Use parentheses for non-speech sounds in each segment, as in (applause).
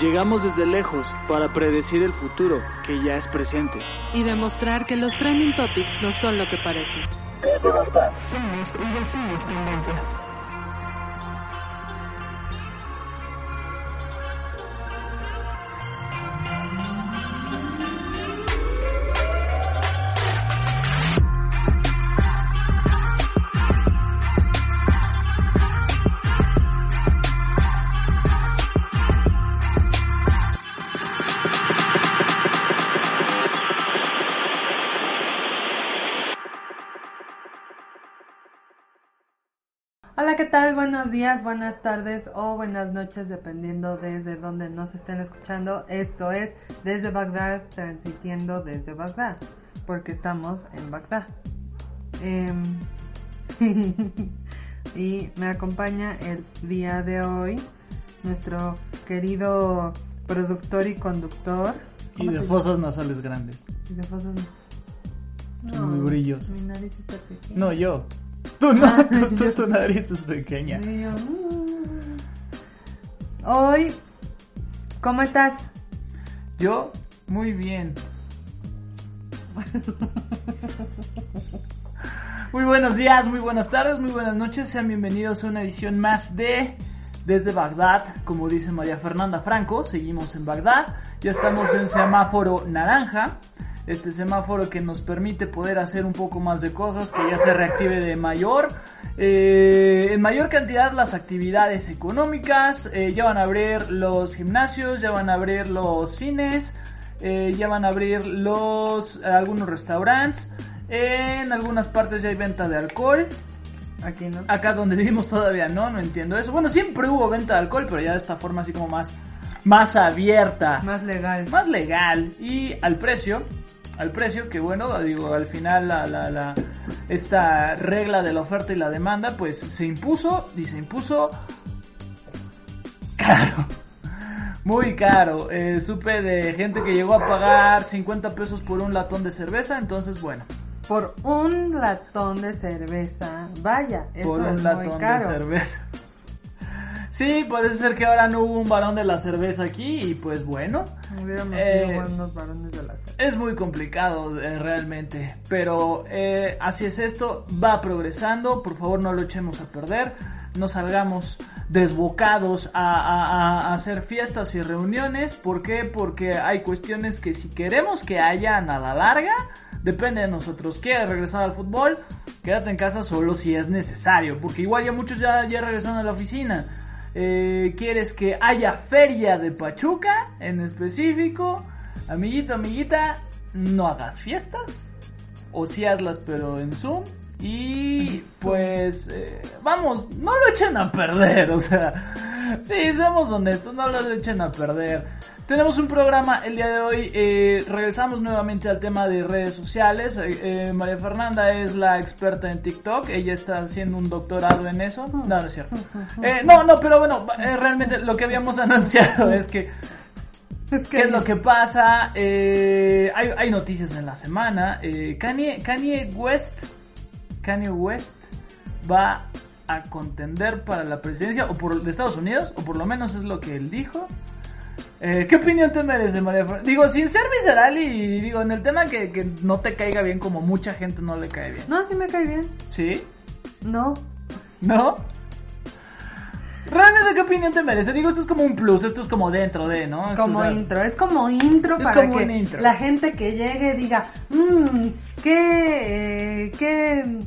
Llegamos desde lejos para predecir el futuro, que ya es presente. Y demostrar que los trending topics no son lo que parecen. Somos y decimos tendencias. Días, buenas tardes o buenas noches, dependiendo desde donde nos estén escuchando. Esto es desde Bagdad, transmitiendo desde Bagdad, porque estamos en Bagdad. Em, (laughs) y me acompaña el día de hoy nuestro querido productor y conductor. Y ¿Cómo de fosas nasales grandes. Y de fosas- Son muy brillosos. Mi nariz está pequeña. No, yo. Tú no, Ah, tú- tu nariz es pequeña. Yo, mm. Hoy, ¿cómo estás? Yo, muy bien. Muy buenos días, muy buenas tardes, muy buenas noches. Sean bienvenidos a una edición más de Desde Bagdad. Como dice María Fernanda Franco, seguimos en Bagdad. Ya estamos en semáforo naranja. Este semáforo que nos permite poder hacer un poco más de cosas, que ya se reactive de mayor, eh, en mayor cantidad las actividades económicas. eh, ya van a abrir los gimnasios, ya van a abrir los cines, eh, ya van a abrir los algunos restaurantes. En algunas partes ya hay venta de alcohol. Aquí, ¿no? Acá donde (laughs) vivimos todavía no, no entiendo eso. Bueno, siempre hubo venta de alcohol, pero ya de esta forma así como más, más abierta, Más legal. más legal y al precio. Al precio, que bueno, digo, al final la, la, la, esta regla de la oferta y la demanda, pues se impuso y se impuso caro. (laughs) Muy caro. Eh, supe de gente que llegó a pagar 50 pesos por un latón de cerveza, entonces bueno, Por un latón de cerveza. Vaya, eso por un es muy latón de caro. cerveza. Sí, parece ser que ahora no hubo un varón de la cerveza aquí y pues bueno, Hubiéramos Eh, buenos varones de la cerveza. es muy complicado eh, realmente, pero eh, así es esto, va progresando, por favor no lo echemos a perder, no salgamos desbocados a, a- a- a hacer fiestas y reuniones, ¿por qué? Porque hay cuestiones que si queremos que hayan a la larga, depende de nosotros, ¿quieres regresar al fútbol? Quédate en casa solo si es necesario, porque igual ya muchos ya, ya regresaron a la oficina. Eh, ¿Quieres que haya feria de Pachuca en específico? Amiguito, amiguita, no hagas fiestas. O sí hazlas, pero en Zoom. Y pues, eh, vamos, no lo echen a perder. (laughs) O sea, sí, seamos honestos, no lo echen a perder. Tenemos un programa el día de hoy. eh, regresamos nuevamente al tema de redes sociales. Eh, eh, María Fernanda es la experta en TikTok. Ella está haciendo un doctorado en eso. No, no es cierto. Eh, no, no, pero bueno, realmente lo que habíamos (laughs) anunciado es que ¿Qué es lo que pasa? Hay, hay noticias en la semana. Kanye, Kanye West, Kanye West va a contender para la presidencia o por de Estados Unidos, o por lo menos es lo que él dijo. Eh, ¿Qué opinión te merece, María Fer- Digo, sin ser visceral y digo, en el tema que, que no te caiga bien como mucha gente no le cae bien. No, sí me cae bien. ¿Sí? No. ¿No? ¿Realmente qué opinión te merece? Digo, esto es como un plus, esto es como dentro de, ¿no? Como intro. Es como intro Es para como que intro. la gente que llegue diga, mmm, qué, eh, qué,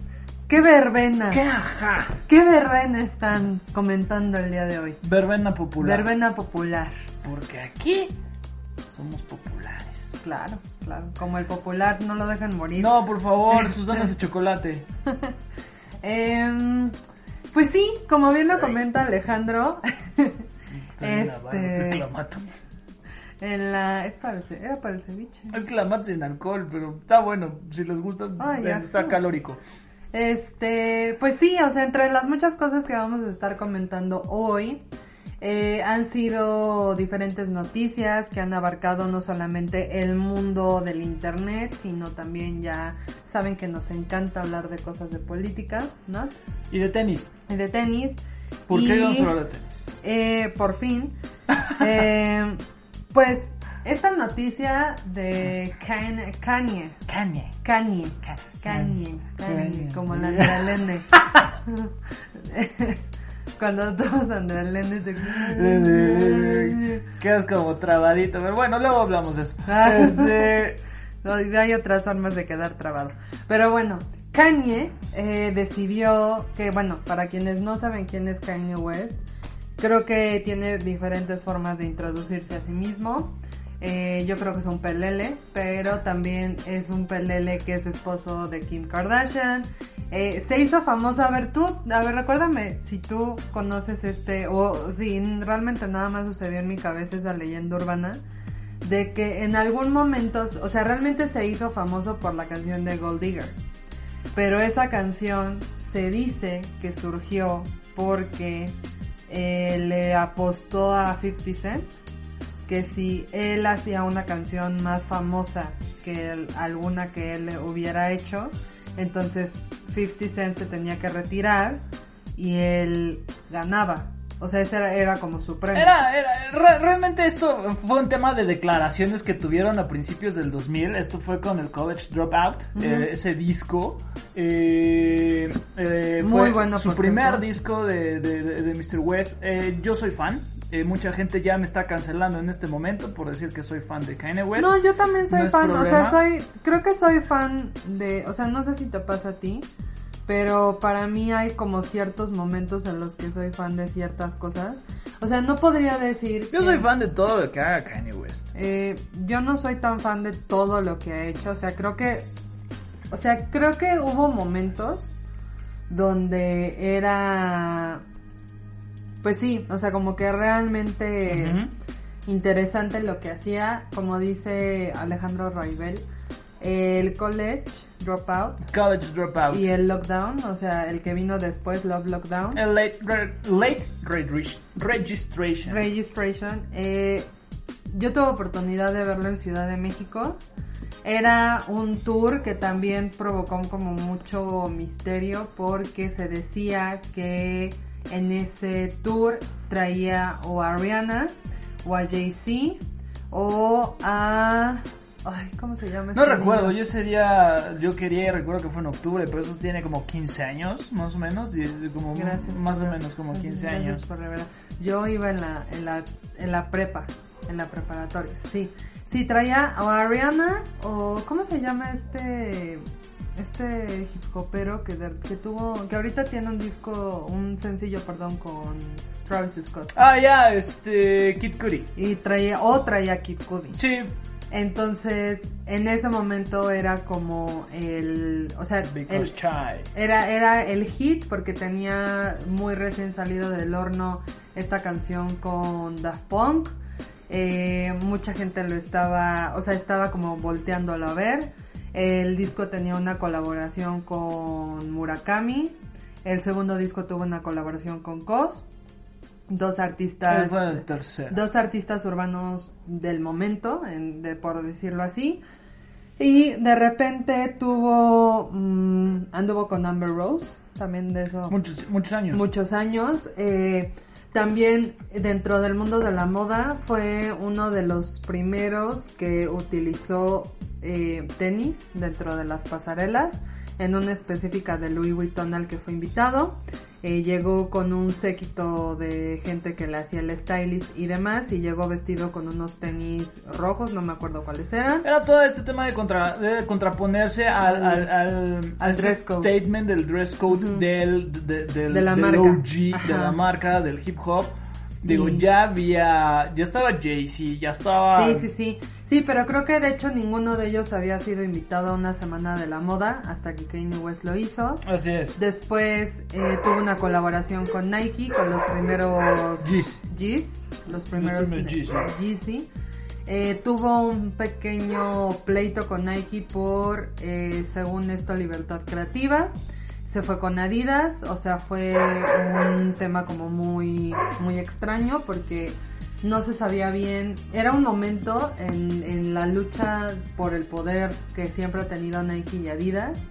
qué verbena. ¡Qué ajá! ¿Qué verbena están comentando el día de hoy? Verbena popular. Verbena popular. Porque aquí somos populares. Claro, claro. Como el popular no lo dejan morir. No, por favor, (laughs) sus donas de chocolate. (laughs) Em, pues sí, como bien lo comenta Alejandro, (laughs) este, clamato. en la, es para el, era para el ceviche. Es clamato sin alcohol, pero está bueno. Si les gusta, Ay, está calórico. Este, pues sí, o sea, entre las muchas cosas que vamos a estar comentando hoy, Eh, han sido diferentes noticias que han abarcado no solamente el mundo del internet, sino también ya saben que nos encanta hablar de cosas de política, ¿no? Y de tenis. Y de tenis. ¿Por qué vamos a hablar de tenis? eh, por fin, (laughs) eh, pues esta noticia de Kan- Kanye, Kanye. Kanye, Ka- Kanye, Kanye, Kanye. como la Andrea Lende. (laughs) (laughs) Cuando (laughs) todos Andrea Lende te... Quedas como trabadito, pero bueno, luego hablamos de eso. Ah. Este, (laughs) hay otras formas de quedar trabado. Pero bueno, Kanye eh, decidió que, bueno, para quienes no saben quién es Kanye West, creo que tiene diferentes formas de introducirse a sí mismo. Eh, yo creo que es un pelele, pero también es un pelele que es esposo de Kim Kardashian. Eh, se hizo famoso, a ver tú, a ver recuérdame si tú conoces este, o si realmente nada más sucedió en mi cabeza esa leyenda urbana de que en algún momento, o sea, realmente se hizo famoso por la canción de Gold Digger. Pero esa canción se dice que surgió porque eh, le apostó a 50 Cent que si él hacía una canción más famosa que alguna que él hubiera hecho, entonces 50 Cent se tenía que retirar y él ganaba. O sea, ese era, era como su premio. Era, era- re- realmente esto fue un tema de declaraciones que tuvieron a principios del 2000. Esto fue con el College Dropout, eh, ese disco. eh, eh, Muy fue bueno, su primer disco de, de- de- de Mr. West. Eh, yo soy fan. Eh, mucha gente ya me está cancelando en este momento por decir que soy fan de Kanye West. No, yo también soy No fan, o sea, soy, creo que soy fan de, o sea, no sé si te pasa a ti, pero para mí hay como ciertos momentos en los que soy fan de ciertas cosas. O sea, no podría decir... Yo que- soy fan de todo lo que haga Kanye West. Eh, yo no soy tan fan de todo lo que ha hecho, o sea, creo que, o sea, creo que hubo momentos donde era, pues sí, o sea, como que realmente interesante lo que hacía, como dice Alejandro Raibel, el college dropout College Dropout. y el lockdown, o sea, el que vino después, Love Lockdown. El late, re- late regis- registration. Registration. eh, yo tuve oportunidad de verlo en Ciudad de México. Era un tour que también provocó como mucho misterio porque se decía que en ese tour traía o a Rihanna o a Jay-Z o a... Ay, ¿cómo se llama? No este recuerdo, niño? yo ese día, yo quería, recuerdo que fue en octubre, pero eso tiene como 15 años, más o menos, como Gracias. más o menos como 15 gracias años. por. Yo iba en la, en la, en la prepa, en la preparatoria, sí. Sí, traía o a Rihanna o ¿cómo se llama este este hip hopero que, de- que tuvo que ahorita tiene un disco, un sencillo, perdón, con Travis Scott. Ah, ya, este, Kid Cudi. Y traía o traía Kid Cudi. Sí, Entonces, en ese momento era como el, o sea, el, Chai. era, era el hit porque tenía muy recién salido del horno esta canción con Daft Punk. Eh, mucha gente lo estaba, o sea, estaba como volteándolo a ver. El disco tenía una colaboración con Murakami. El segundo disco tuvo una colaboración con Cos. Dos artistas dos artistas urbanos del momento, en- de, por decirlo así. Y de repente tuvo, mm, anduvo con Amber Rose, también de eso Muchos, muchos años. muchos años. Eh, también dentro del mundo de la moda fue uno de los primeros que utilizó eh, tenis dentro de las pasarelas, en una específica de Louis Vuitton al que fue invitado. Eh, llegó con un séquito de gente que le hacía el stylist y demás y llegó vestido con unos tenis rojos, no me acuerdo cuáles eran. Era todo este tema de, contra, de contraponerse al, al, al, Al este dress code. statement del dress code del, de, del, De la del marca. OG, de la marca, del hip hop. Digo, ya había, ya estaba Jay-Z, ya estaba... Sí, sí, sí. Sí, pero creo que de hecho ninguno de ellos había sido invitado a una semana de la moda hasta que Kanye West lo hizo. Así es. Después eh, tuvo una colaboración con Nike, con los primeros Yeezy. Yeez, los primeros. Yeezy. Eh, tuvo un pequeño pleito con Nike por, eh, según esto, libertad creativa. se fue con Adidas, o sea, fue un tema como muy, muy extraño porque no se sabía bien, era un momento en, en la lucha por el poder que siempre ha tenido Nike y Adidas,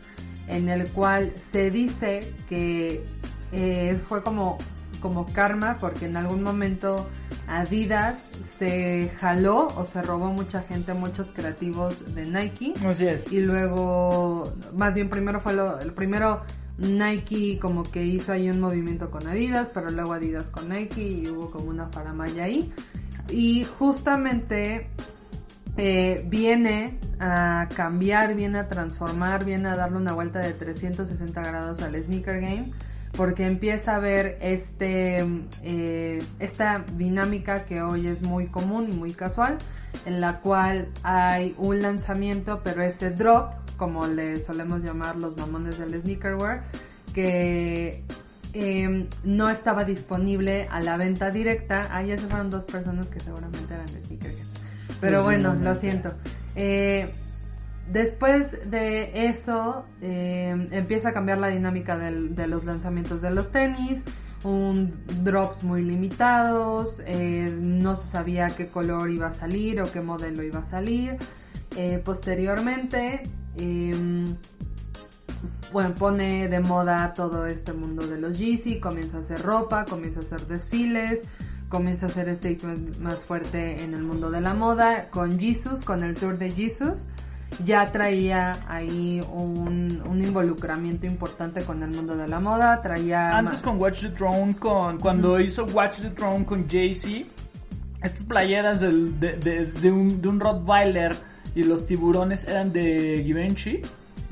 en el cual se dice que eh, fue como, como karma porque en algún momento Adidas se jaló o se robó mucha gente, muchos creativos de Nike. Así es. Y luego, más bien primero fue lo, el primero Nike como que hizo ahí un movimiento con Adidas, pero luego Adidas con Nike y hubo como una faramaya ahí. Y justamente eh, viene a cambiar, viene a transformar, viene a darle una vuelta de 360 grados al sneaker game porque empieza a ver este eh, esta dinámica que hoy es muy común y muy casual en la cual hay un lanzamiento pero ese drop como le solemos llamar los mamones del sneakerwear que eh, no estaba disponible a la venta directa. Ah ya se fueron dos personas que seguramente eran de sneakerhead. Pero bueno lo siento. Eh, Después de eso eh, empieza a cambiar la dinámica del, de los lanzamientos de los tenis, un drops muy limitados, eh, no se sabía qué color iba a salir o qué modelo iba a salir. Eh, posteriormente, em, bueno, pone de moda todo este mundo de los Yeezy, comienza a hacer ropa, comienza a hacer desfiles, comienza a hacer statement más fuerte en el mundo de la moda con Jesus, con el tour de Jesus. Ya traía ahí un, un, involucramiento importante con el mundo de la moda, traía... Antes con Watch the Throne, con, cuando hizo Watch the Throne con Jay-Z, estas playeras del, de, de, de, un, de un Rottweiler y los tiburones eran de Givenchy.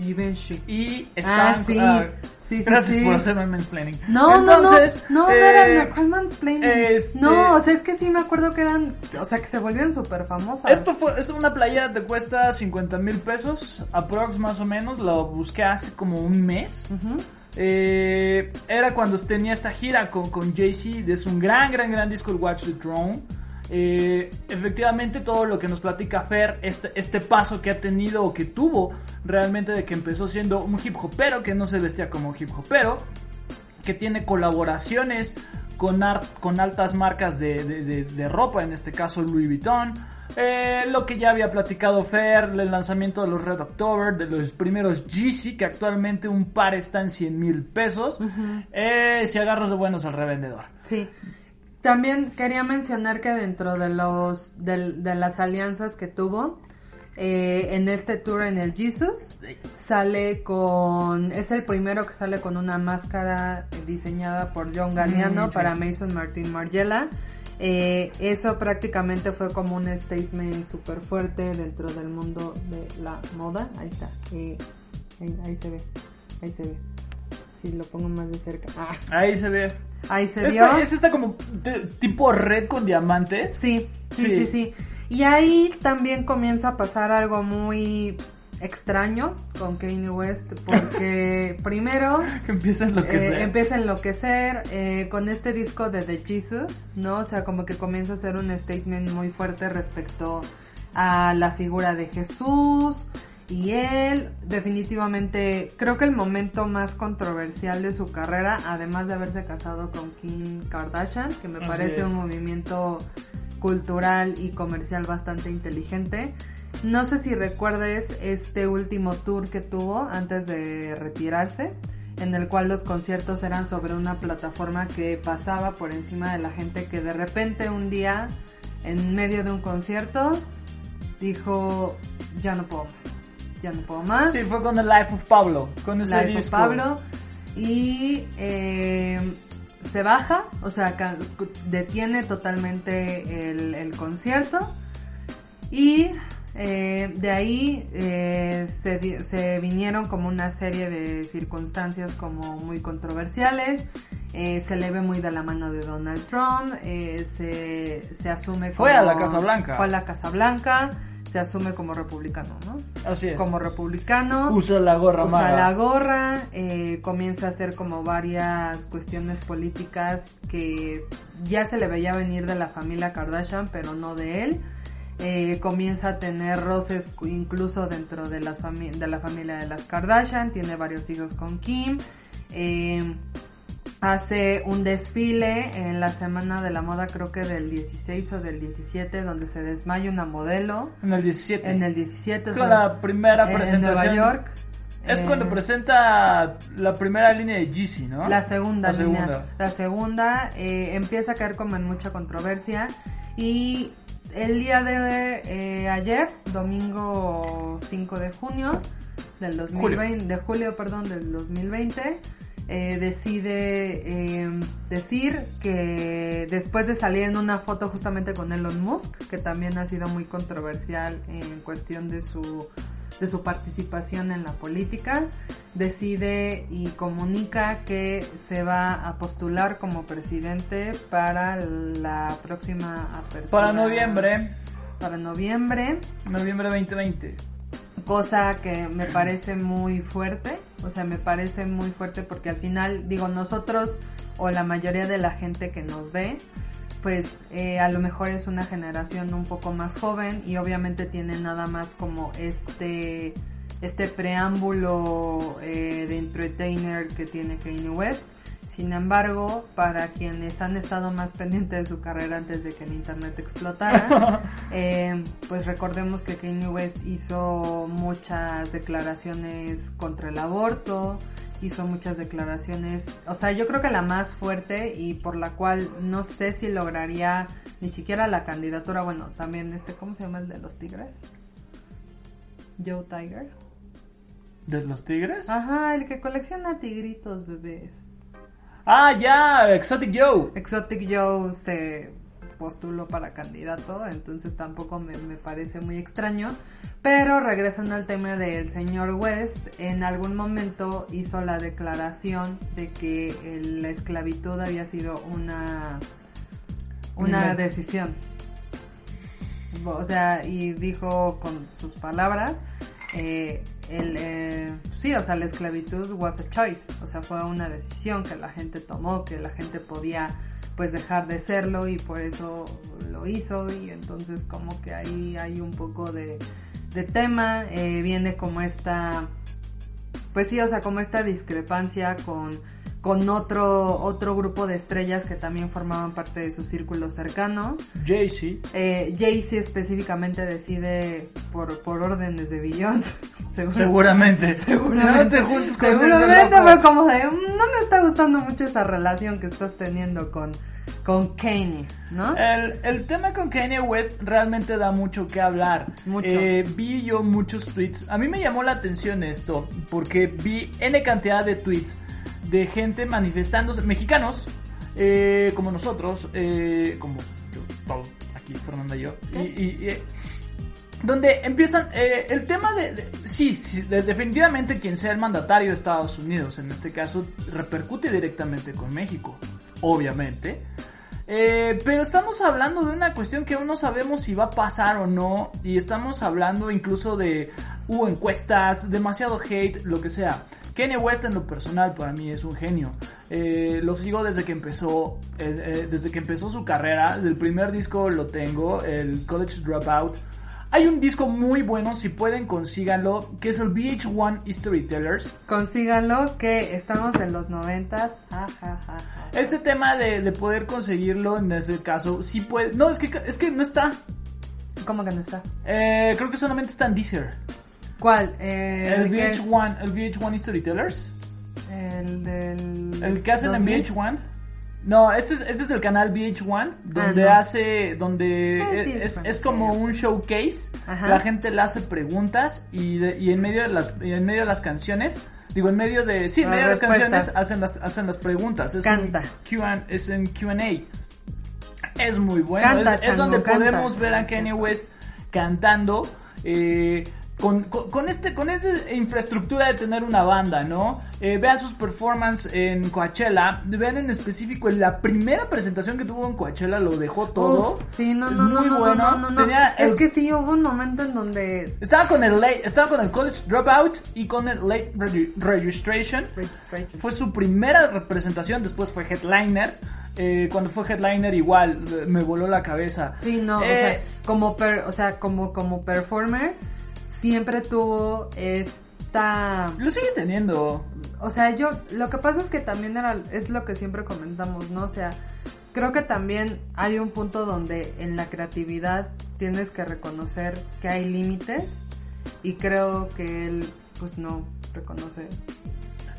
Givenchy. Y estaban... Ah, sí. Uh, Sí, sí, Gracias sí. por hacerme mansplaining. No, Entonces, no, no, no, no eh, era ¿cuál mansplaining? este- No, o sea, es que sí me acuerdo que eran, o sea, que se volvieron súper famosas. Esto fue, es una playera te cuesta 50 mil pesos, aprox más o menos, lo busqué hace como un mes. Ujú. Eh, era cuando tenía esta gira con, con Jay-Z, es un gran, gran, gran disco el Watch the Throne. Eh, efectivamente todo lo que nos platica Fer, este, este paso que ha tenido o que tuvo realmente de que empezó siendo un hip hopero que no se vestía como hip hopero, que tiene colaboraciones con, art- con altas marcas de, de- de- de ropa, en este caso Louis Vuitton. Eh, lo que ya había platicado Fer, el lanzamiento de los Red October, de los primeros Yeezy, que actualmente un par está en 100 mil pesos. Eh, si agarras de buenos al revendedor. Sí. También quería mencionar que dentro de los del- de, las alianzas que tuvo eh, en este tour en el Jesus sale con es el primero que sale con una máscara diseñada por John Galliano Mm, sí. para Mason Martin Margiela. Eh, eso prácticamente fue como un statement súper fuerte dentro del mundo de la moda. Ahí está. Eh, ahí, ahí se ve. Ahí se ve. Si lo pongo más de cerca. Ah, Ahí se ve. ahí se vio. Esta, es esta como tipo red con diamantes. Sí, sí, Sí. sí, sí. Y ahí también comienza a pasar algo muy extraño con Kanye West porque (laughs) primero Que empieza en lo que eh, empieza a enloquecer eh, con este disco de The Jesus, ¿no? O sea, como que comienza a hacer un statement muy fuerte respecto a la figura de Jesús y él definitivamente creo que el momento más controversial de su carrera, además de haberse casado con Kim Kardashian, que me Así parece es. un movimiento cultural y comercial bastante inteligente. No sé si recuerdes este último tour que tuvo antes de retirarse, en el cual los conciertos eran sobre una plataforma que pasaba por encima de la gente que de repente un día, en medio de un concierto, dijo, ya no puedo más, ya no puedo más. Sí, fue con The Life of Pablo. Con ese Life of. Pablo y eh, se baja, o sea, detiene totalmente el, el concierto y eh, de ahí eh, se, vinieron como una serie de circunstancias como muy controversiales. Eh, se le ve muy de la mano de Donald Trump, se, se asume como... Fue a la Casa Blanca. Fue a la Casa Blanca, se asume como republicano, ¿no? Así es. Como republicano Usa la gorra usa la gorra, eh, comienza a hacer como varias cuestiones políticas que ya se le veía venir de la familia Kardashian, pero no de él. Eh, comienza a tener roces incluso dentro de, las de la familia de las Kardashian, tiene varios hijos con Kim eh, hace un desfile en la semana de la moda, creo que del 16 o del 17, donde se desmaya una modelo. En el 17. En el 17, o Es sea, la primera en presentación. Nueva York. Es Eh, cuando presenta la primera línea de Yeezy, ¿no? La segunda La línea. segunda. La segunda eh, empieza a caer como en mucha controversia. Y el día de eh, ayer, domingo 5 de junio del 2020, de julio, perdón, del 2020, eh, decide eh, decir que después de salir en una foto justamente con Elon Musk, que también ha sido muy controversial en cuestión de su de su participación en la política, decide y comunica que se va a postular como presidente para la próxima apertura. Para noviembre, Para noviembre, noviembre 2020. Cosa que me parece muy fuerte, o sea, me parece muy fuerte porque al final, digo, nosotros o la mayoría de la gente que nos ve, pues eh, a lo mejor es una generación un poco más joven y obviamente tiene nada más como este este preámbulo eh, de entertainer que tiene Kanye West. Sin embargo, para quienes han estado más pendientes de su carrera antes de que el internet explotara, (laughs) eh, pues recordemos que Kanye West hizo muchas declaraciones contra el aborto, hizo muchas declaraciones, o sea, yo creo que la más fuerte y por la cual no sé si lograría ni siquiera la candidatura, bueno, también este, ¿cómo se llama el de los Tigres? Joe Tiger. ¿De los Tigres? Ajá, el que colecciona tigritos bebés. Ah, ya, Exotic Joe. Exotic Joe se postuló para candidato, entonces tampoco me, me parece muy extraño. Pero regresando al tema del señor West, en algún momento hizo la declaración de que el- la esclavitud había sido una, Un una invento. decisión. O sea, y dijo con sus palabras, eh, el, eh, sí, o sea, la esclavitud was a choice, o sea, fue una decisión que la gente tomó, que la gente podía pues dejar de serlo y por eso lo hizo. Y entonces como que ahí hay un poco de, de tema, eh, viene como esta, pues sí, o sea, como esta discrepancia con, con otro, otro grupo de estrellas que también formaban parte de su círculo cercano. Jay-Z. Eh, Jay-Z específicamente decide por, por órdenes de Beyoncé. (laughs) seguro- Seguramente. (laughs) Seguramente. No te juntes con ese Seguramente fue como de, "Mm, no me está gustando mucho esa relación que estás teniendo con, con Kanye, ¿no? El, el tema con Kanye West realmente da mucho que hablar. Mucho. Eh, vi yo muchos tweets. A mí me llamó la atención esto, porque vi N cantidad de tweets de gente manifestándose, mexicanos, eh, como nosotros, eh, como yo, todo, aquí Fernanda y yo, y, y- y, donde empiezan eh, el tema de, de- sí, sí, de- definitivamente quien sea el mandatario de Estados Unidos en este caso repercute directamente con México obviamente. Eh, pero estamos hablando de una cuestión que aún no sabemos si va a pasar o no y estamos hablando incluso de hubo encuestas demasiado hate lo que sea Kanye West en lo personal para mí es un genio Eh, lo sigo desde que empezó eh, eh, desde que empezó su carrera del primer disco lo tengo el College Dropout hay un disco muy bueno, si pueden consíganlo, que es el VH1 Storytellers. Consíganlo, que estamos en los noventas. Ja, ja, ja, ja. Este tema de, de poder conseguirlo, en ese caso, sí puede... No, es que, es que no está. ¿Cómo que no está? Creo que solamente está en Deezer. ¿Cuál? El es- VH1, el VH1 Storytellers. El del... El que hacen en 2000. VH1. No, este es, este es el canal VH1, donde Ah, hace, donde Ah, es es, VH1, es como un showcase. Ajá. La gente le hace preguntas y, de- y en medio de las, y en medio de las canciones, digo en medio de, sí, en Las medio de las canciones hacen las, hacen las preguntas. Es Canta. Un Q&A, es en Q&A. Es muy bueno. Canta, es, donde canta. podemos ver a Kanye West cantando. eh, con, con, con este con esta infraestructura de tener una banda, ¿no? Eh, vean sus performances en Coachella, vean en específico la primera presentación que tuvo en Coachella lo dejó todo. Uf, sí, no, no, no, muy no, bueno. no, no, no. Tenía Es que sí, hubo un momento en donde... estaba con el late, estaba con el College Dropout y con el Late Regi- Registration. Registration. Fue su primera representación, después fue headliner. Eh, cuando fue headliner igual me voló la cabeza. Sí, no, o Eh, sea, como per- o sea, como como performer siempre tuvo esta lo sigue teniendo. o sea, yo, lo que pasa es que también era, es lo que siempre comentamos, ¿no? O sea, creo que también hay un punto donde en la creatividad tienes que reconocer que hay límites y creo que él, pues no reconoce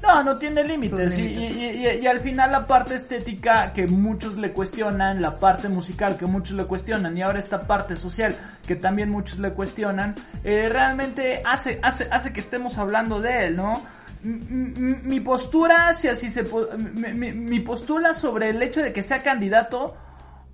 No, no tiene límites. Y, límites. y- y- y al final la parte estética que muchos le cuestionan, la parte musical que muchos le cuestionan y ahora esta parte social que también muchos le cuestionan, eh, realmente hace, hace, hace que estemos hablando de él, ¿no? Mi postura, si así se... po- mi, mi- mi postura sobre el hecho de que sea candidato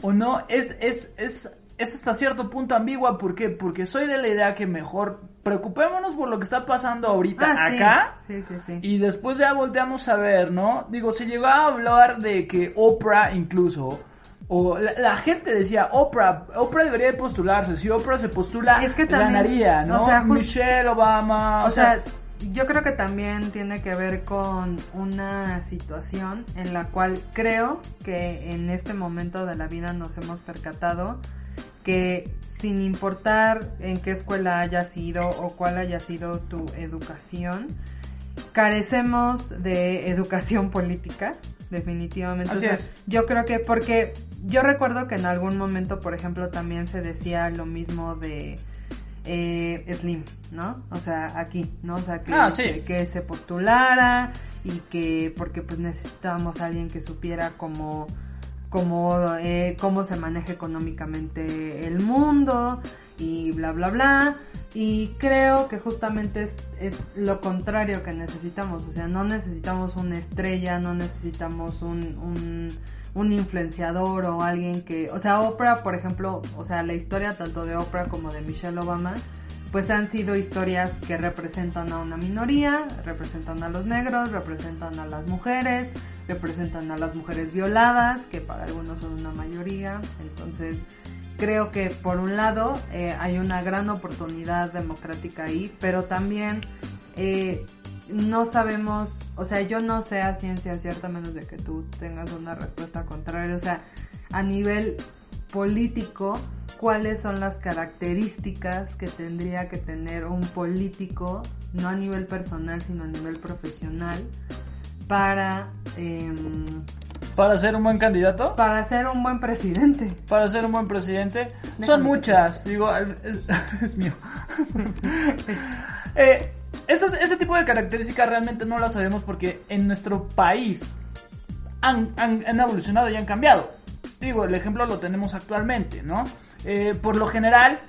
o no es, es, es, es hasta cierto punto ambigua. ¿Por qué? Porque soy de la idea que mejor preocupémonos por lo que está pasando ahorita Ah, acá. Sí, sí, sí. Y después ya volteamos a ver, ¿no? Digo, se llegó a hablar de que Oprah incluso, o la, la gente decía, Oprah, Oprah debería de postularse, si Oprah se postula, Es que también, ganaría, ¿no? o sea, just- Michelle Obama, O sea, yo creo que también tiene que ver con una situación en la cual creo que en este momento de la vida nos hemos percatado que sin importar en qué escuela hayas ido o cuál haya sido tu educación, carecemos de educación política, definitivamente. Así O sea, es. Yo creo que porque yo recuerdo que en algún momento, por ejemplo, también se decía lo mismo de eh, Slim, ¿no? O sea, aquí, ¿no? O sea, que, Ah, sí. que, que se postulara y que porque pues necesitábamos a alguien que supiera cómo cómo, eh, cómo se maneja económicamente el mundo y bla bla bla. Y creo que justamente es, es lo contrario que necesitamos. O sea no necesitamos una estrella no necesitamos un, un, un influenciador o alguien que o sea Oprah por ejemplo o sea la historia tanto de Oprah como de Michelle Obama pues han sido historias que representan a una minoría, representan a los negros, representan a las mujeres, representan a las mujeres violadas, que para algunos son una mayoría. Entonces, creo que por un lado eh, hay una gran oportunidad democrática ahí, pero también eh, no sabemos, o sea, yo no sé a ciencia cierta, menos de que tú tengas una respuesta contraria, o sea, a nivel político, cuáles son las características que tendría que tener un político, no a nivel personal, sino a nivel profesional, para, em, para ser un buen candidato, para ser un buen presidente. para ser un buen presidente, Déjame son muchas, digo, es, (laughs) es mío. (laughs) Eh, ese tipo de características realmente no las sabemos porque en nuestro país han, han- han evolucionado y han cambiado. Digo, el ejemplo lo tenemos actualmente, ¿no? Eh, por lo general,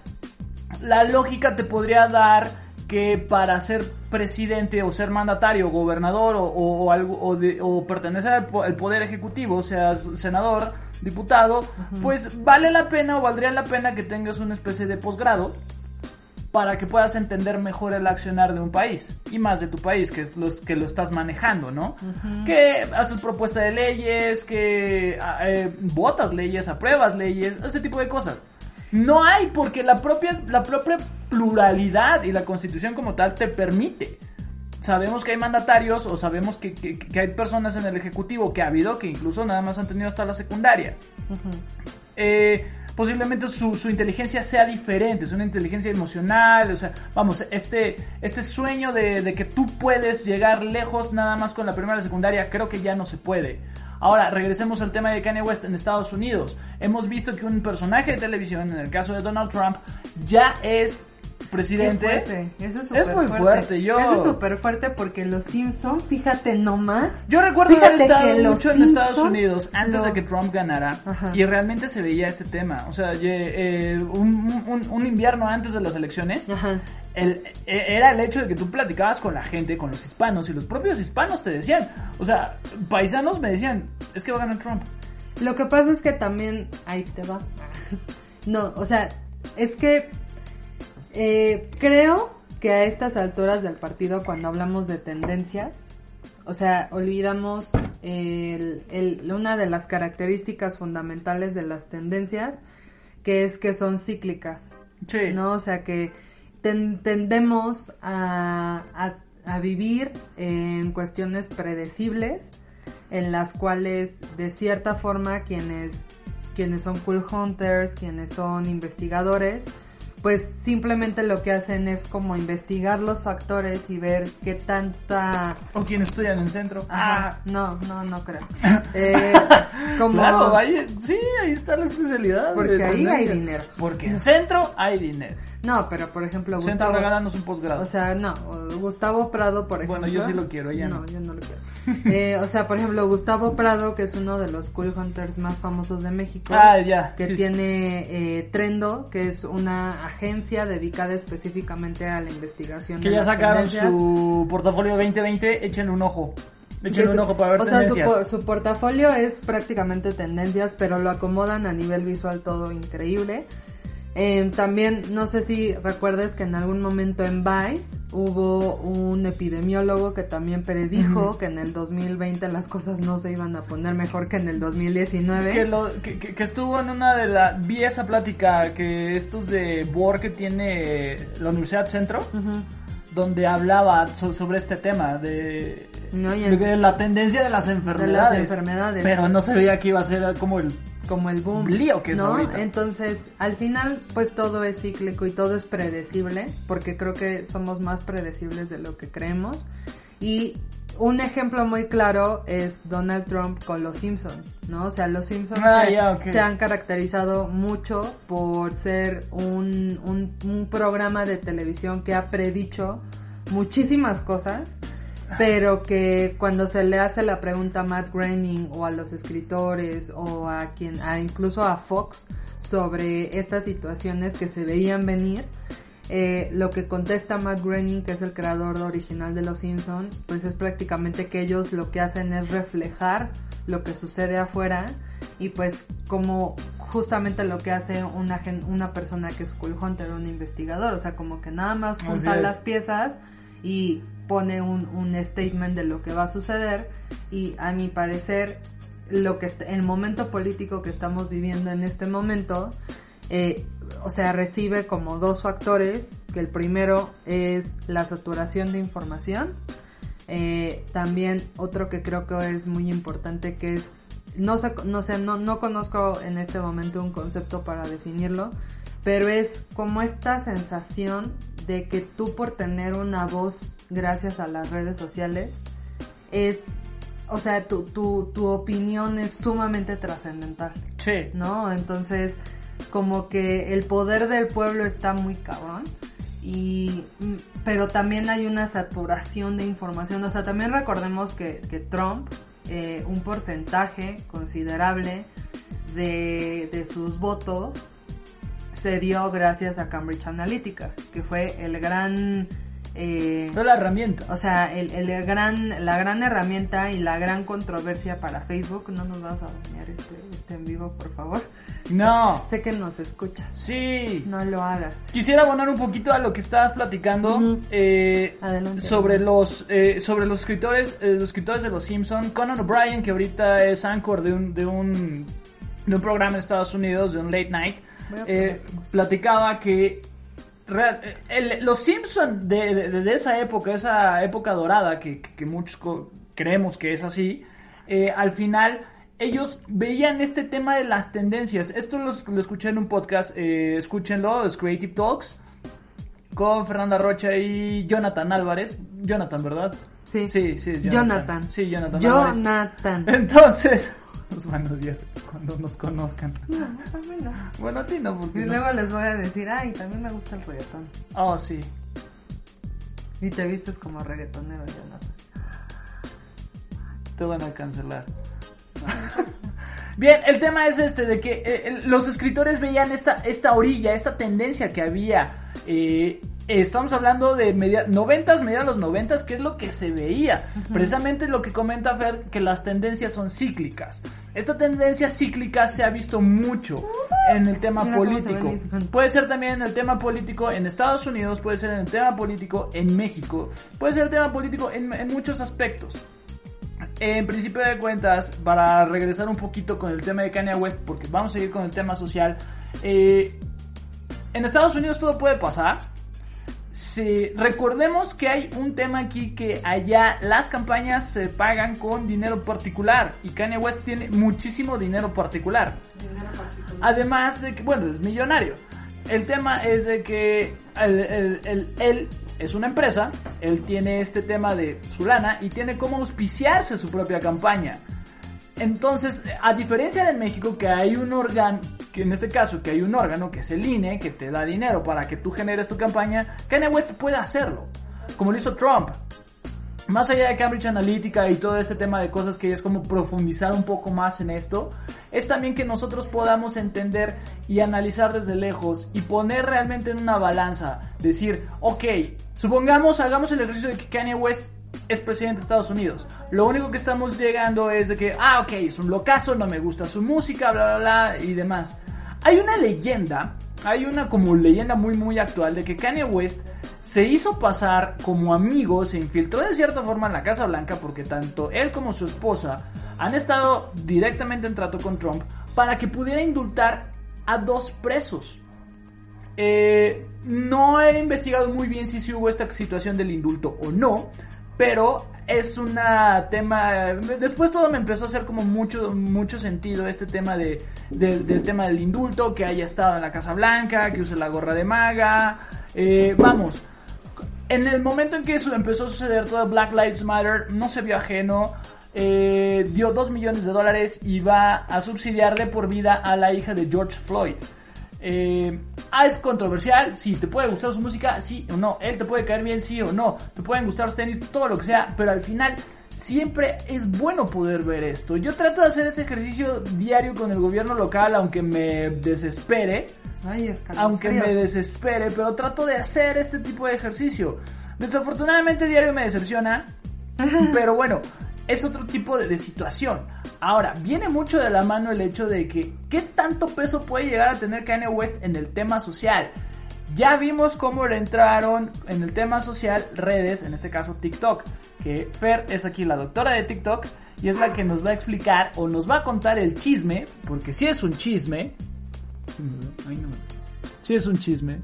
la lógica te podría dar que para ser presidente o ser mandatario, gobernador o, o, o algo, o, de- o pertenecer al, po- al poder ejecutivo, seas senador, diputado, pues vale la pena o valdría la pena que tengas una especie de posgrado para que puedas entender mejor el accionar de un país y más de tu país que es los que lo estás manejando, ¿no? Que haces propuesta de leyes, que ah, eh, votas leyes, apruebas leyes, ese tipo de cosas. No hay porque la propia la propia pluralidad y la Constitución como tal te permite. Sabemos que hay mandatarios o sabemos que, que- que hay personas en el ejecutivo que ha habido que incluso nada más han tenido hasta la secundaria eh, posiblemente su, su inteligencia sea diferente, es una inteligencia emocional, o sea, vamos, este, este sueño de, de que tú puedes llegar lejos nada más con la primera y la secundaria, creo que ya no se puede. Ahora, regresemos al tema de Kanye West en Estados Unidos. Hemos visto que un personaje de televisión, en el caso de Donald Trump, ya es presidente. Qué fuerte, Eso es, Es muy fuerte, yo- Eso es súper fuerte porque los Simpsons, fíjate nomás. Yo recuerdo haber estado mucho en Estados Simpson Unidos antes de que Trump ganara Ajá. y realmente se veía este tema. O sea, eh, un, un- un invierno antes de las elecciones, Ajá. el- e- era el hecho de que tú platicabas con la gente, con los hispanos, y los propios hispanos te decían, o sea, paisanos me decían, es que va a ganar Trump. Lo que pasa es que también ahí te va. (laughs) No, o sea, es que eh, creo que a estas alturas del partido, cuando hablamos de tendencias, o sea, olvidamos el- el- una de las características fundamentales de las tendencias, que es que son cíclicas. Sí. ¿no? O sea que ten- tendemos a, a- a vivir en cuestiones predecibles en las cuales de cierta forma quienes, quienes son cool hunters, quienes son investigadores, pues simplemente lo que hacen es como investigar los factores y ver qué tanta O quienes estudian en centro. Ajá, no, no, no creo. (laughs) Eh, como Claro, ahí, sí, ahí está la especialidad. Porque ahí hay dinero. Porque en centro hay dinero. No, pero por ejemplo Gustavo, regálanos un posgrado. o sea, no, Gustavo Prado, por ejemplo. Bueno, yo sí lo quiero, ella no. no. yo no lo quiero. (laughs) Eh, o sea, por ejemplo, Gustavo Prado, que es uno de los cool hunters más famosos de México. ah, ya. que sí. tiene eh, Trendo, que es una agencia dedicada específicamente a la investigación Que de ya las sacaron su portafolio 2020, échenle un ojo. Que Échenle un su- ojo para ver o sea, su, su portafolio es prácticamente tendencias, pero lo acomodan a nivel visual todo increíble. Eh, también, no sé si recuerdes que en algún momento en Vice hubo un epidemiólogo que también predijo que en el 2020 las cosas no se iban a poner mejor que en el 2019. que, lo, que, que- que estuvo en una de las... Vi esa plática que estos de Bohr que tiene la Universidad Centro, donde hablaba so- sobre este tema de, No, de la tendencia de las enfermedades. enfermedades. Pero no se veía que iba a ser como el... como el boom. lío que es ¿no? ahorita. Entonces, al final, pues todo es cíclico y todo es predecible, porque creo que somos más predecibles de lo que creemos. Y un ejemplo muy claro es Donald Trump con los Simpsons, ¿no? O sea, los Simpsons Ah, se, han caracterizado mucho por ser un, un, un programa de televisión que ha predicho muchísimas cosas pero que cuando se le hace la pregunta a Matt Groening o a los escritores o a quien, a incluso a Fox sobre estas situaciones que se veían venir, eh, lo que contesta Matt Groening, que es el creador original de Los Simpson, pues es prácticamente que ellos lo que hacen es reflejar lo que sucede afuera y pues como justamente lo que hace una, gen- una persona que es Cool Hunter, un investigador, o sea, como que nada más junta las piezas y pone un, un statement de lo que va a suceder y a mi parecer lo que el momento político que estamos viviendo en este momento eh, o sea recibe como dos factores que el primero es la saturación de información eh, también otro que creo que es muy importante que es no sé, no sé, no, no conozco en este momento un concepto para definirlo, pero es como esta sensación de que tú por tener una voz gracias a las redes sociales es, o sea, tu, tu, tu opinión es sumamente trascendental, Sí. ¿no? Entonces, como que el poder del pueblo está muy cabrón. Y, mm, pero también hay una saturación de información. O sea, también recordemos que, que Trump, eh, un porcentaje considerable de, de sus votos se dio gracias a Cambridge Analytica, que fue el gran, eh, Fue la herramienta. o sea, el, el gran, la gran herramienta y la gran controversia para Facebook. No nos vas a dañar este, este en vivo, por favor. No. Sé que nos escuchas. Sí. No lo hagas. Quisiera abonar un poquito a lo que estabas platicando eh, Adelante. sobre los eh, sobre los escritores eh, los escritores de los Simpson Conan O'Brien que ahorita es anchor de un de un de un programa en Estados Unidos de un late night eh, platicaba que real- eh, el- los Simpson de, de- de esa época esa época dorada que, muchos creemos que es así eh, al final ellos veían este tema de las tendencias. Esto lo, escuché en un podcast, eh, escúchenlo, es Creative Talks, con Fernanda Rocha y Jonathan Álvarez. Jonathan, ¿verdad? Sí. Sí, sí, es Jonathan. Sí, Jonathan. Álvarez. Jonathan. (laughs) Entonces, nos van a odiar cuando nos conozcan. No, a mí no. Bueno, a ti no, porque Y no. luego les voy a decir, ay, también me gusta el reggaetón. Oh, sí. Y te vistes como reggaetonero, Jonathan. Te van a cancelar. (laughs) Bien, el tema es este, de que eh, los escritores veían esta, esta orilla, esta tendencia que había. eh, estamos hablando de media, 90s, mediados de los 90s, que es lo que se veía. Precisamente lo que comenta Fer, que las tendencias son cíclicas. Esta tendencia cíclica se ha visto mucho en el tema Mira político. Puede ser también en el tema político en Estados Unidos, puede ser en el tema político en México, puede ser el tema político en, en muchos aspectos. En principio de cuentas, para regresar un poquito con el tema de Kanye West, porque vamos a seguir con el tema social, eh, en Estados Unidos todo puede pasar. Si recordemos que hay un tema aquí que allá las campañas se pagan con dinero particular y Kanye West tiene muchísimo dinero particular. Además de que, bueno, es millonario. el tema es de que el- el- él es una empresa, él tiene este tema de su lana y tiene cómo auspiciarse su propia campaña. Entonces, a diferencia de México, que hay un órgano, que en este caso, que hay un órgano que es el INE, que te da dinero para que tú generes tu campaña, Kanye West puede hacerlo, como lo hizo Trump. Más allá de Cambridge Analytica y todo este tema de cosas que es como profundizar un poco más en esto, es también que nosotros podamos entender y analizar desde lejos y poner realmente en una balanza, decir, ok, supongamos, hagamos el ejercicio de que Kanye West es presidente de Estados Unidos. Lo único que estamos llegando es de que, ah, ok, es un locazo, no me gusta su música, bla, bla, bla, y demás. Hay una leyenda, hay una como leyenda muy, muy actual de que Kanye West se hizo pasar como amigo, se infiltró de cierta forma en la Casa Blanca porque tanto él como su esposa han estado directamente en trato con Trump para que pudiera indultar a dos presos. Eh, no he investigado muy bien si hubo esta situación del indulto o no, pero es una tema. Después todo me empezó a hacer como mucho, mucho sentido este tema de, del tema del indulto, que haya estado en la Casa Blanca, que use la gorra de maga. Eh, vamos, en el momento en que eso empezó a suceder todo Black Lives Matter, no se vio ajeno. eh, dio 2 millones de dólares y va a subsidiarle por vida a la hija de George Floyd. Eh, ah, es controversial, sí, te puede gustar su música, sí o no, él te puede caer bien, sí o no, te pueden gustar sus tenis, todo lo que sea, pero al final siempre es bueno poder ver esto. Yo trato de hacer este ejercicio diario con el gobierno local, aunque me desespere, Ay, aunque me desespere, pero trato de hacer este tipo de ejercicio. Desafortunadamente diario me decepciona, (laughs) pero bueno, es otro tipo de, de situación. Ahora, viene mucho de la mano el hecho de que qué tanto peso puede llegar a tener Kanye West en el tema social. Ya vimos cómo le entraron en el tema social redes, en este caso TikTok, que Fer es aquí la doctora de TikTok y es la que nos va a explicar o nos va a contar el chisme, porque si es un chisme, Ay, no. Sí es un chisme.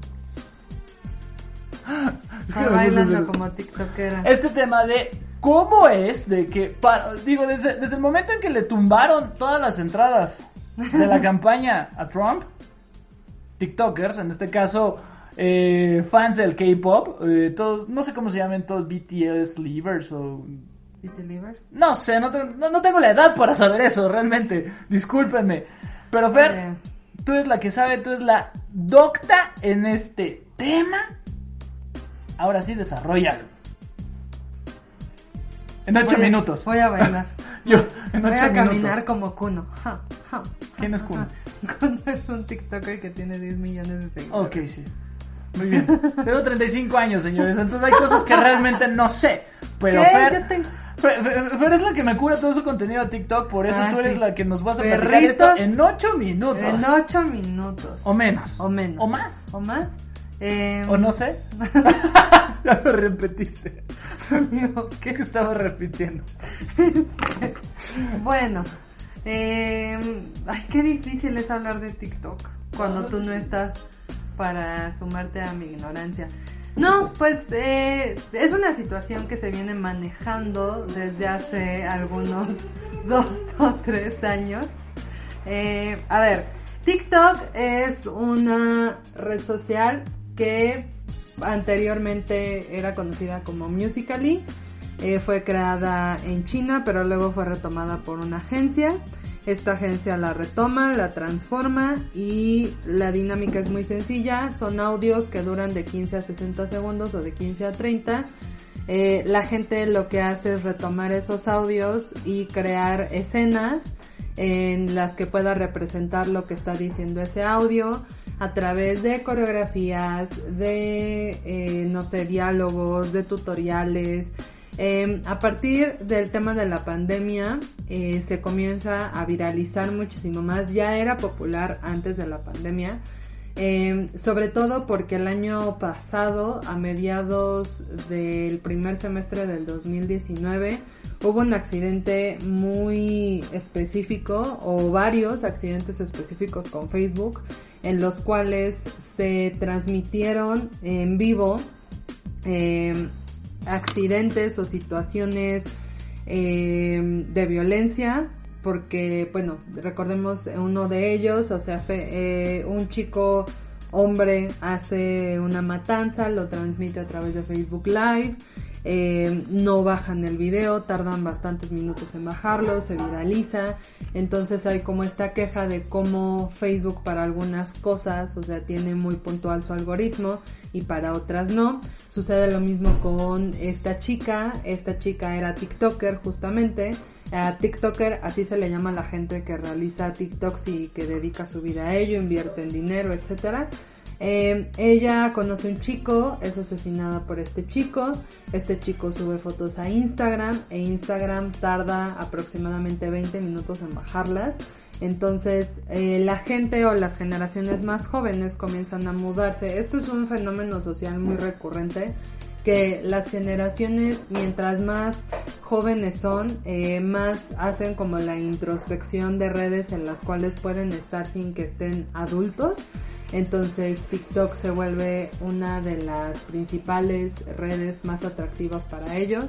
Es que bailando como tiktokera. Este tema de cómo es de que, para, digo, desde, desde el momento en que le tumbaron todas las entradas de la (laughs) campaña a Trump, TikTokers, en este caso eh, fans del K-pop, eh, todos, no sé cómo se llaman todos BTS Leavers o ¿BT Livers? no sé, no, tengo- no, no tengo la edad para saber eso, realmente. Discúlpenme. Pero Fer, tú eres la que sabe, tú eres la docta en este tema. Ahora sí, desarrollalo. En ocho Voy minutos. Voy a bailar. (laughs) Yo, en Voy ocho a caminar minutos. como Kuno. Ja, ja, ¿Quién es Kuno? (laughs) Kuno es un TikToker que tiene 10 millones de seguidores. Ok, sí. Muy bien. Tengo 35 años, señores. Entonces hay cosas que realmente no sé. Pero ¿Qué? Fer, Fer, Fer- Fer es la que me cura todo su contenido a TikTok. Por eso Ah, tú eres sí. la que nos vas a platicar Perritos esto en 8 minutos. En 8 minutos. O menos. O menos. O más. O más. Eh, O no sé. (laughs) (laughs) ya lo repetiste. ¿Qué estaba repitiendo? Bueno. Eh, ay, qué difícil es hablar de TikTok cuando tú no estás para sumarte a mi ignorancia. No, pues eh, es una situación que se viene manejando desde hace algunos (laughs) dos o tres años. Eh, a ver, TikTok es una red social que anteriormente era conocida como Musical.ly. Eh, fue creada en China, pero luego fue retomada por una agencia. Esta agencia la retoma, la transforma y la dinámica es muy sencilla. Son audios que duran de 15 a 60 segundos o de 15 a 30. Eh, la gente lo que hace es retomar esos audios y crear escenas en las que pueda representar lo que está diciendo ese audio a través de coreografías, de, eh, no sé, diálogos, de tutoriales. Eh, a partir del tema de la pandemia eh, se comienza a viralizar muchísimo más. Ya era popular antes de la pandemia. Eh, sobre todo porque el año pasado, a mediados del primer semestre del 2019, hubo un accidente muy específico o varios accidentes específicos con Facebook en los cuales se transmitieron en vivo eh, accidentes o situaciones eh, de violencia porque bueno recordemos uno de ellos o sea eh, un chico hombre hace una matanza, lo transmite a través de Facebook Live. Eh, no bajan el video, tardan bastantes minutos en bajarlo, se viraliza. Entonces hay como esta queja de cómo Facebook para algunas cosas, o sea, tiene muy puntual su algoritmo y para otras no. Sucede lo mismo con esta chica. Esta chica era TikToker justamente. A TikToker, así se le llama a la gente que realiza TikToks y que dedica su vida a ello, invierte en dinero, etcétera. Eh, ella conoce un chico, es asesinada por este chico. Este chico sube fotos a Instagram e Instagram tarda aproximadamente 20 minutos en bajarlas. Entonces eh, la gente o las generaciones más jóvenes comienzan a mudarse. Esto es un fenómeno social muy recurrente que las generaciones mientras más jóvenes son, eh, más hacen como la introspección de redes en las cuales pueden estar sin que estén adultos. Entonces TikTok se vuelve una de las principales redes más atractivas para ellos.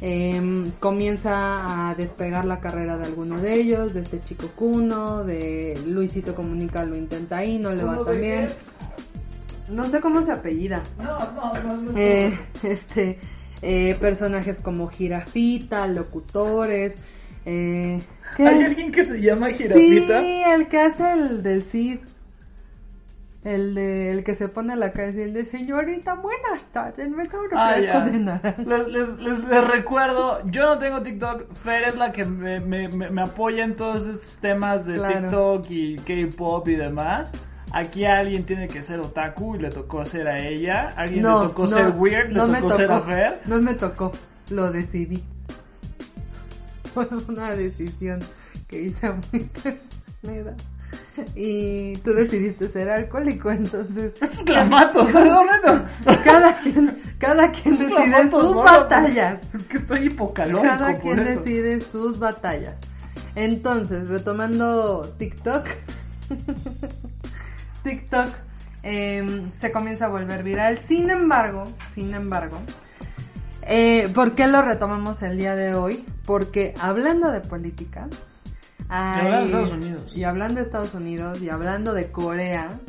Em, comienza a despegar la carrera de alguno de ellos, de este chico Kuno, de Luisito Comunica lo intenta ahí, no le va ¿Kuno de tan bien. qué? No sé cómo se apellida. No, no, no, no. Eh, (laughs) este, eh, personajes como jirafita, locutores. Eh, ¿qué? ¿Hay alguien que se llama Jirafita? Sí, el que hace el del Cid. El de el que se pone a la el de señorita, buenas tardes, me un Ah, de naranja. Les, les, les, les recuerdo, yo no tengo TikTok, Fer es la que me, me, apoya en todos estos temas de Claro. TikTok y K-pop y demás. Aquí alguien tiene que ser otaku y le tocó ser a ella. Alguien le tocó ser weird, le me tocó ser a tocó, Fer. No me tocó, lo decidí. (laughs) Fue una decisión que hice muy (laughs) temprana. (laughs) Y tú decidiste ser alcohólico, entonces (laughs) es clamato, (laughs) ¿sabes dónde no? cada quien, cada quien decide sus batallas. Porque estoy hipocalórico Cada quien eso. decide sus batallas. Entonces, retomando TikTok, TikTok em, se comienza a volver viral. Sin embargo, sin embargo, eh, ¿por qué lo retomamos el día de hoy? Porque hablando de política, hay- hablando de Estados Unidos. y hablando de Estados Unidos y hablando de Corea,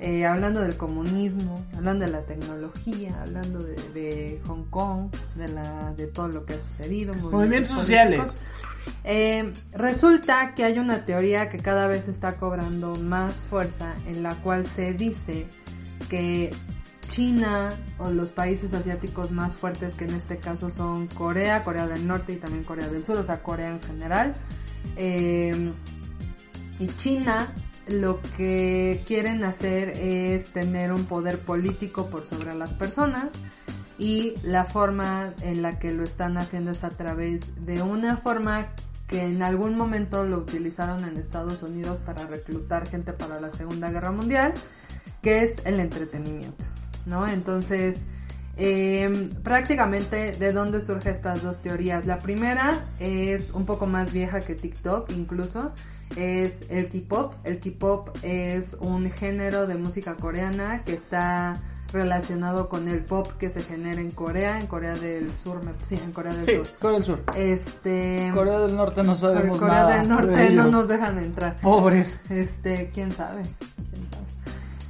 eh, hablando del comunismo, hablando de la tecnología, hablando de, de Hong Kong, de, la, de todo lo que ha sucedido. Movimientos sociales. Eh, resulta que hay una teoría que cada vez está cobrando más fuerza en la cual se dice que China o los países asiáticos más fuertes que en este caso son Corea, Corea del Norte y también Corea del Sur, o sea Corea en general, eh, y China lo que quieren hacer es tener un poder político por sobre las personas y la forma en la que lo están haciendo es a través de una forma que en algún momento lo utilizaron en Estados Unidos para reclutar gente para la Segunda Guerra Mundial, que es el entretenimiento, ¿no? Entonces, eh, prácticamente de dónde surgen estas dos teorías. La primera es un poco más vieja que TikTok incluso, es el K-pop. El K-pop es un género de música coreana que está relacionado con el pop que se genera en Corea, en Corea del Sur, me- sí, en Corea del Sí, Sur. Corea del Sur. Este Corea del Norte no sabemos Corea nada del de Norte no nos dejan entrar. Pobres. Este, quién sabe, quién sabe.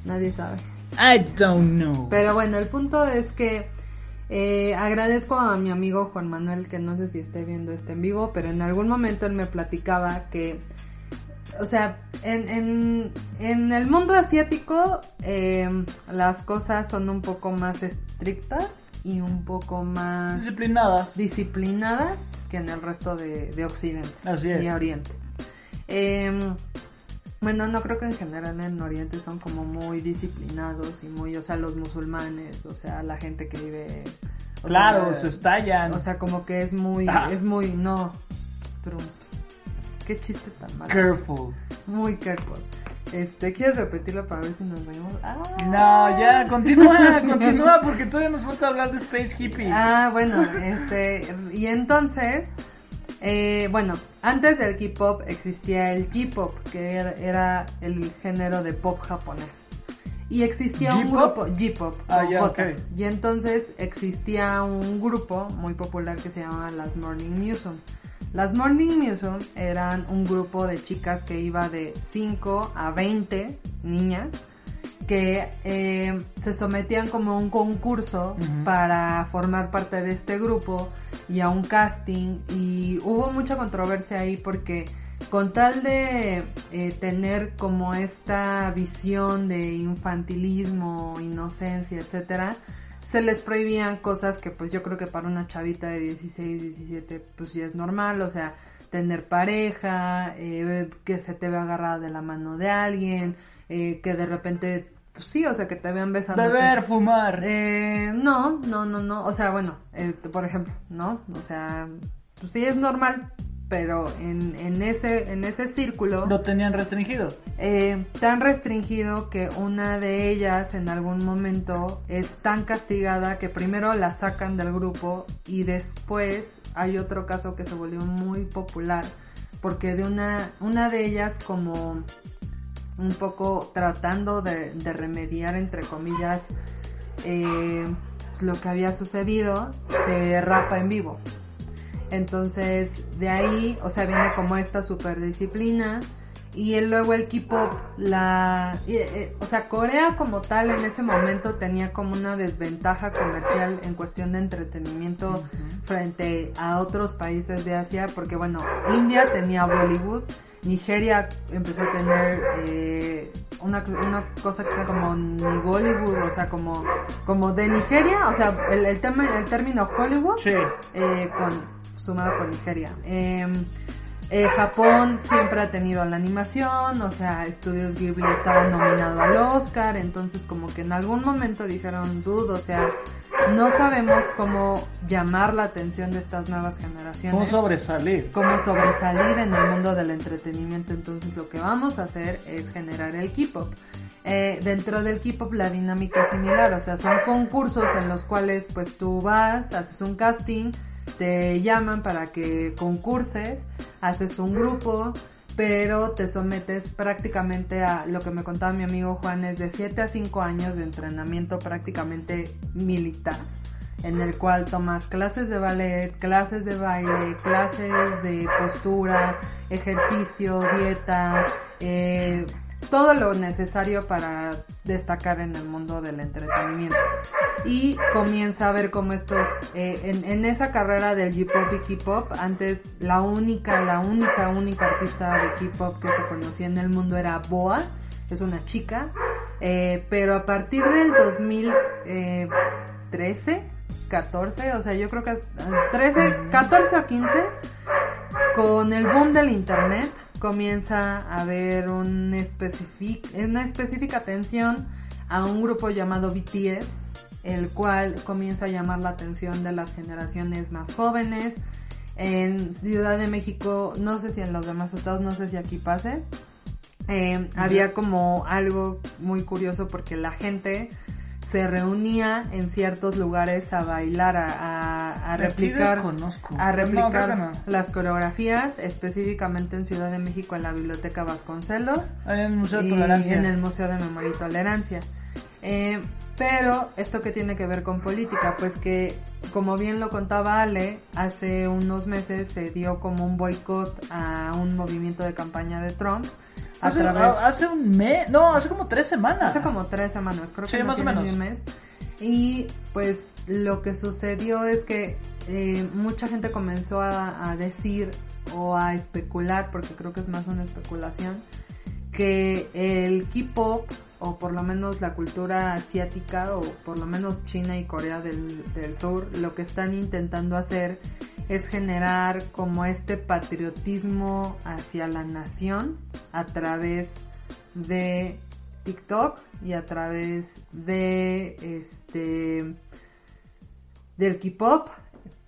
Nadie sabe. I don't know. Pero bueno, el punto es que eh, agradezco a mi amigo Juan Manuel, que no sé si esté viendo este en vivo, pero en algún momento él me platicaba que, o sea, en, en, en el mundo asiático eh, las cosas son un poco más estrictas y un poco más Disciplinadas. disciplinadas que en el resto de, de Occidente Así es. y Oriente. Em, bueno, no creo que en general en Oriente son como muy disciplinados y muy, o sea, los musulmanes, o sea, la gente que vive. Claro, se estallan. O sea, como que es muy, Ah. es muy, no, Trumps. Qué chiste tan malo. Careful. Muy careful. Este, ¿quieres repetirlo para ver si nos vemos? Ah. No, ya, continúa, (laughs) continúa, porque todavía nos falta hablar de Space Hippie. Ah, bueno, este, y entonces, eh, bueno, antes del K-pop existía el J-pop, que era, era el género de pop japonés. Y existía un grupo, J-pop, Ah. Y entonces existía un grupo muy popular que se llamaba las Morning Musume. Las Morning Musume eran un grupo de chicas que iba de 5 a 20 niñas que eh, se sometían como a un concurso para formar parte de este grupo y a un casting. Y hubo mucha controversia ahí porque con tal de eh, tener como esta visión de infantilismo, inocencia, etcétera, se les prohibían cosas que pues yo creo que para una chavita de 16, 17 pues ya es normal, o sea, tener pareja, eh, que se te vea agarrada de la mano de alguien, eh, que de repente, pues sí, o sea, que te vean besando. Beber, fumar. Eh, no, no, no, no. O sea, bueno, eh, por ejemplo, ¿no? O sea, pues sí es normal, pero en, en ese en ese círculo Lo tenían restringido. eh, tan restringido que una de ellas en algún momento es tan castigada que primero la sacan del grupo y después hay otro caso que se volvió muy popular porque de una una de ellas como un poco tratando de, de remediar entre comillas eh, lo que había sucedido se rapa en vivo entonces, de ahí, o sea, viene como esta super disciplina. Y luego el K-pop, la. y, eh, o sea, Corea como tal en ese momento tenía como una desventaja comercial en cuestión de entretenimiento frente a otros países de Asia, porque bueno, India tenía Bollywood, Nigeria empezó a tener eh, una, una cosa que se llama como ni Bollywood, o sea, como, como de Nigeria, o sea, el, el, tema, el término Hollywood Sí. eh, con, sumado con Nigeria. Eh, eh, Japón siempre ha tenido la animación, o sea, Estudios Ghibli estaba nominado al Oscar, entonces como que en algún momento dijeron, dude, o sea, no sabemos cómo llamar la atención de estas nuevas generaciones ¿Cómo sobresalir? cómo sobresalir en el mundo del entretenimiento. Entonces lo que vamos a hacer es generar el K-pop. Eh, dentro del K-pop la dinámica es similar, o sea, son concursos en los cuales pues tú vas, haces un casting, te llaman para que concurses, haces un grupo, pero te sometes prácticamente a lo que me contaba mi amigo Juan, es de 7 a 5 años de entrenamiento prácticamente militar en el cual tomas clases de ballet, clases de baile, clases de postura, ejercicio, dieta, eh, todo lo necesario para destacar en el mundo del entretenimiento. Y comienza a ver cómo estos, eh, en, en esa carrera del J-Pop y K-Pop, antes la única, la única, única artista de K-Pop que se conocía en el mundo era Boa, es una chica, eh, pero a partir del 2013, 14, o sea, yo creo que hasta 13, 14 o 15, con el boom del internet comienza a haber un una específica atención a un grupo llamado BTS, el cual comienza a llamar la atención de las generaciones más jóvenes. En Ciudad de México, no sé si en los demás estados, no sé si aquí pase, eh, había como algo muy curioso porque la gente se reunía en ciertos lugares a bailar, a, a, a replicar, a replicar no. las coreografías, específicamente en Ciudad de México en la Biblioteca Vasconcelos En el Museo de y Tolerancia. en el Museo de Memoria y Tolerancia. Eh, pero esto que tiene que ver con política, pues que como bien lo contaba Ale, hace unos meses se dio como un boicot a un movimiento de campaña de Trump a Hace, través hace un mes, no, hace como tres semanas. Hace como tres semanas, creo Sí, que no más o menos. un mes. Y pues lo que sucedió es que eh, mucha gente comenzó a, a decir o a especular, porque creo que es más una especulación, que el K-pop o por lo menos la cultura asiática o por lo menos China y Corea del, del Sur lo que están intentando hacer es generar como este patriotismo hacia la nación a través de TikTok y a través de este del K-pop.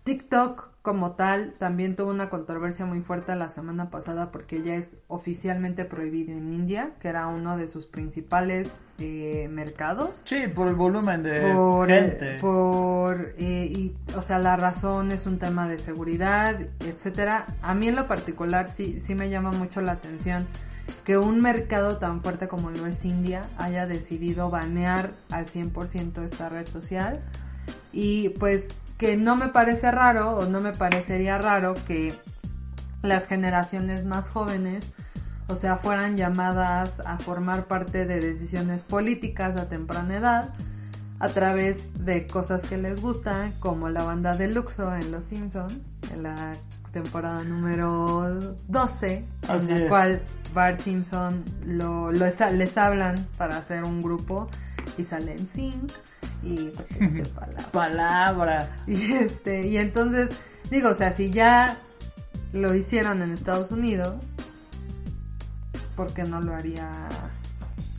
TikTok como tal también tuvo una controversia muy fuerte la semana pasada porque ya es oficialmente prohibido en India, que era uno de sus principales eh, mercados. Sí, por el volumen de Por, eh, gente. por eh, y, o sea, la razón es un tema de seguridad, etcétera. A mí en lo particular sí, sí me llama mucho la atención que un mercado tan fuerte como lo es India haya decidido banear al 100% esta red social. Y pues que no me parece raro o no me parecería raro que las generaciones más jóvenes o sea, fueran llamadas a formar parte de decisiones políticas a temprana edad a través de cosas que les gustan, como la banda de Luxo en Los Simpsons, en la temporada número 12, Así en la es. cual Bart Simpson lo, les hablan para hacer un grupo y salen sync y porque dice palabras. Palabra. (laughs) Y este, y entonces, digo, o sea, si ya lo hicieron en Estados Unidos, ¿por qué no lo haría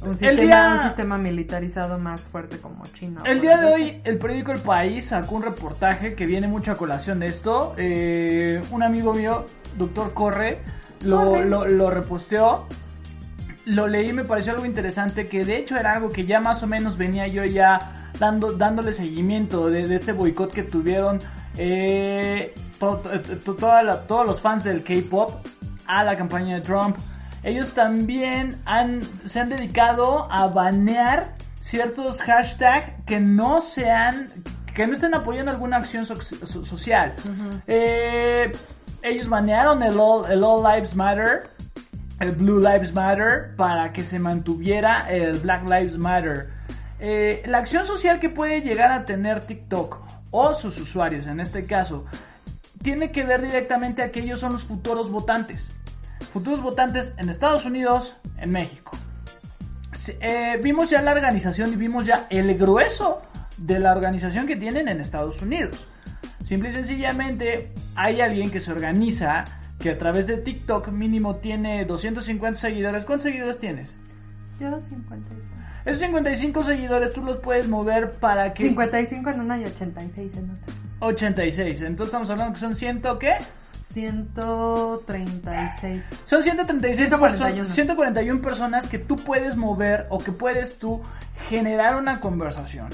un El sistema, día- un sistema militarizado más fuerte como China? El día de hoy, el periódico El País sacó un reportaje que viene mucho a colación de esto. Eh, un amigo mío, doctor Corre, lo, Corre. lo, lo reposteó. Lo leí, me pareció algo interesante, que de hecho era algo que ya más o menos venía yo ya dando, dándole seguimiento de, de este boicot que tuvieron eh, to- to- to- toda la- todos los fans del K-Pop a la campaña de Trump. Ellos también han, se han dedicado a banear ciertos hashtags que no sean, que no estén apoyando alguna acción so- so- social. Eh, ellos banearon el all, el all Lives Matter, el Blue Lives Matter, para que se mantuviera el Black Lives Matter. Eh, la acción social que puede llegar a tener TikTok o sus usuarios, en este caso, tiene que ver directamente a que ellos son los futuros votantes. Futuros votantes en Estados Unidos, en México. Eh, vimos ya la organización y vimos ya el grueso de la organización que tienen en Estados Unidos. Simple y sencillamente hay alguien que se organiza que a través de TikTok mínimo tiene 250 seguidores. ¿Cuántos seguidores tienes? Yo 55. Esos 55 seguidores tú los puedes mover para que... 55 en una y 86 en otra. 86. Entonces estamos hablando que son 100 qué? 136. Son 136 141. personas, 141 personas que tú puedes mover o que puedes tú generar una conversación.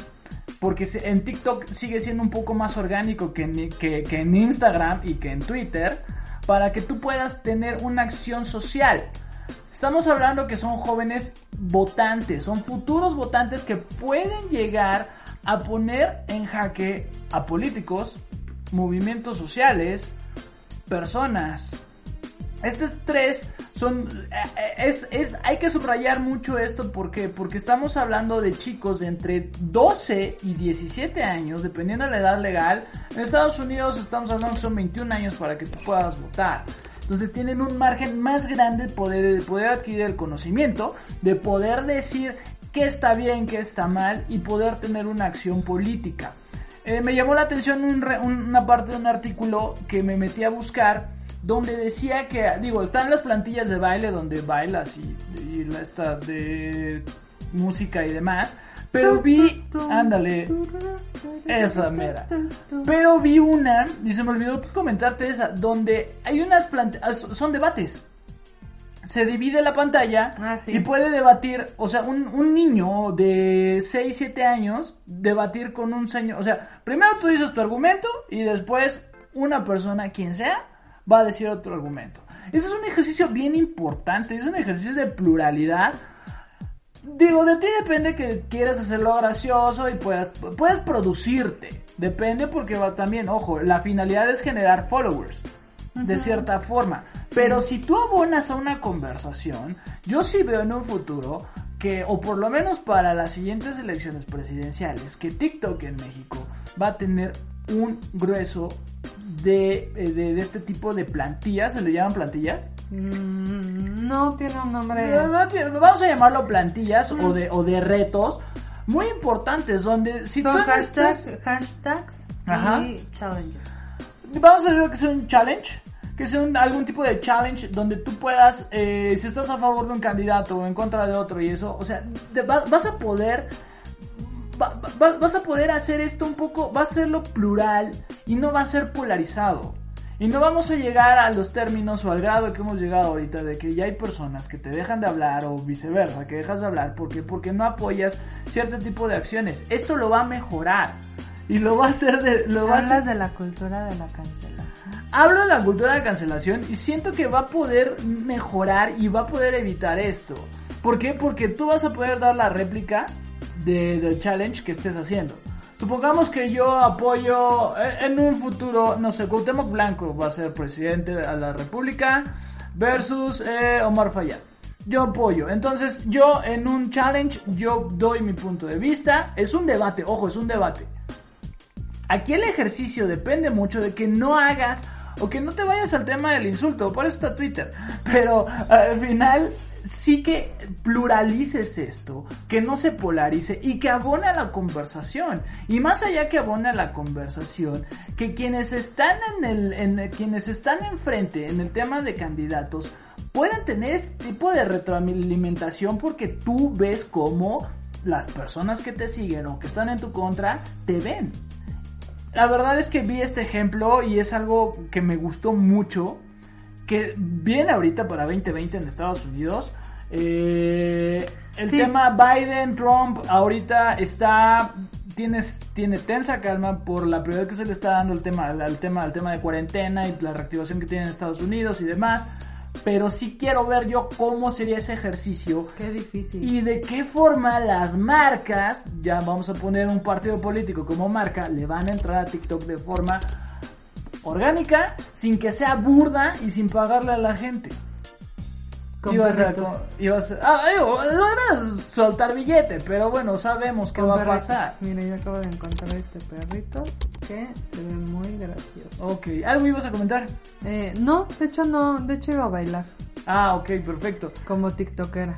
Porque en TikTok sigue siendo un poco más orgánico que en, que- que en Instagram y que en Twitter. Para que tú puedas tener una acción social. Estamos hablando que son jóvenes votantes, son futuros votantes que pueden llegar a poner en jaque a políticos, movimientos sociales, personas. Estos tres son eh, es, es hay que subrayar mucho esto porque porque estamos hablando de chicos de entre 12 y 17 años dependiendo de la edad legal. En Estados Unidos estamos hablando que son 21 años para que tú puedas votar. Entonces tienen un margen más grande de poder, de poder adquirir el conocimiento, de poder decir qué está bien, qué está mal y poder tener una acción política. Eh, me llamó la atención un una parte de un artículo que me metí a buscar donde decía que, digo, están las plantillas de baile donde bailas y, y la esta de música y demás, pero vi, ándale, esa mera. Pero vi una, y se me olvidó comentarte esa, donde hay unas plantillas, son debates. Se divide la pantalla Ah, sí. y puede debatir, o sea, un, un niño de 6, 7 años, debatir con un señor, o sea, primero tú dices tu argumento y después una persona, quien sea, va a decir otro argumento. Ese es un ejercicio bien importante, es un ejercicio de pluralidad. Digo, de ti depende que quieras hacerlo gracioso y puedas, puedes producirte. Depende porque va también, ojo, la finalidad es generar followers. De cierta forma. Pero si tú abonas a una conversación, yo sí veo en un futuro que, o por lo menos para las siguientes elecciones presidenciales, que TikTok en México va a tener un grueso de, eh, de, de este tipo de plantillas, ¿se le llaman plantillas? Mm, no tiene un nombre. Vamos a llamarlo plantillas o, de, o de retos muy importantes donde si Son tú hashtags, hashtags Ajá. y challenges. Vamos a ver que sea un challenge que sea un- algún tipo de challenge donde tú puedas eh, si estás a favor de un candidato o en contra de otro y eso o sea vas a poder va- va- vas a poder hacer esto un poco va a serlo plural y no va a ser polarizado y no vamos a llegar a los términos o al grado que hemos llegado ahorita de que ya hay personas que te dejan de hablar o viceversa, que dejas de hablar porque porque no apoyas cierto tipo de acciones. Esto lo va a mejorar y lo va a hacer de lo va a hacer- Hablas de la cultura de la cancelación. Hablo de la cultura de cancelación y siento que va a poder mejorar y va a poder evitar esto. ¿Por qué? Porque tú vas a poder dar la réplica de- del challenge que estés haciendo. Supongamos que yo apoyo eh, en un futuro, no sé, Cuauhtémoc Blanco va a ser presidente de la República. versus eh, Omar Fayad. Yo apoyo. Entonces, yo en un challenge, yo doy mi punto de vista. Es un debate, ojo, es un debate. Aquí el ejercicio depende mucho de que no hagas o que no te vayas al tema del insulto, por eso está Twitter. (laughs) Pero al final sí que pluralices esto, que no se polarice y que abone a la conversación. Y más allá que abone a la conversación, que quienes están en el, en, quienes están enfrente en el tema de candidatos puedan tener este tipo de retroalimentación porque tú ves cómo las personas que te siguen o que están en tu contra te ven. La verdad es que vi este ejemplo y es algo que me gustó mucho. Que viene ahorita para 2020 en Estados Unidos. Eh, el Sí. tema Biden-Trump ahorita está. Tienes, tiene tensa calma por la prioridad que se le está dando el tema, al tema, al tema de cuarentena y la reactivación que tiene en Estados Unidos y demás. Pero sí quiero ver yo cómo sería ese ejercicio Qué difícil. y de qué forma las marcas, ya vamos a poner un partido político como marca, le van a entrar a TikTok de forma orgánica, sin que sea burda y sin pagarle a la gente. Ibas a, ibas a- ah, digo, soltar billete, pero bueno, sabemos qué va a pasar. Mira, yo acabo de encontrar este perrito que se ve muy gracioso. Ok, ¿algo ibas a comentar? Eh, no, de hecho no, de hecho iba a bailar Ah, ok, perfecto. como tiktokera.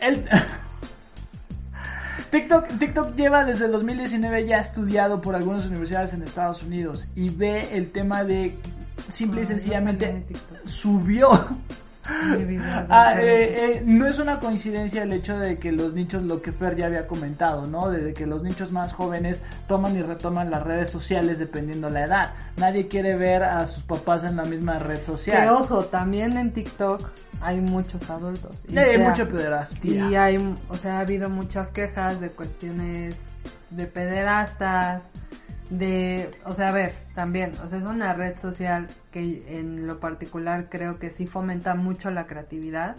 El... (laughs) TikTok, TikTok lleva desde el 2019 ya estudiado por algunas universidades en Estados Unidos y ve el tema de simple y no sencillamente subió. (laughs) Ah, eh, eh, no es una coincidencia el hecho de que los nichos, lo que Fer ya había comentado, ¿no? De que los nichos más jóvenes toman y retoman las redes sociales dependiendo la edad. Nadie quiere ver a sus papás en la misma red social. Que ojo, también en TikTok hay muchos adultos. Y hay ya- mucha pederastía. Y hay, o sea, ha habido muchas quejas de cuestiones de pederastas, de, o sea, a ver, también, o sea, es una red social que en lo particular creo que sí fomenta mucho la creatividad,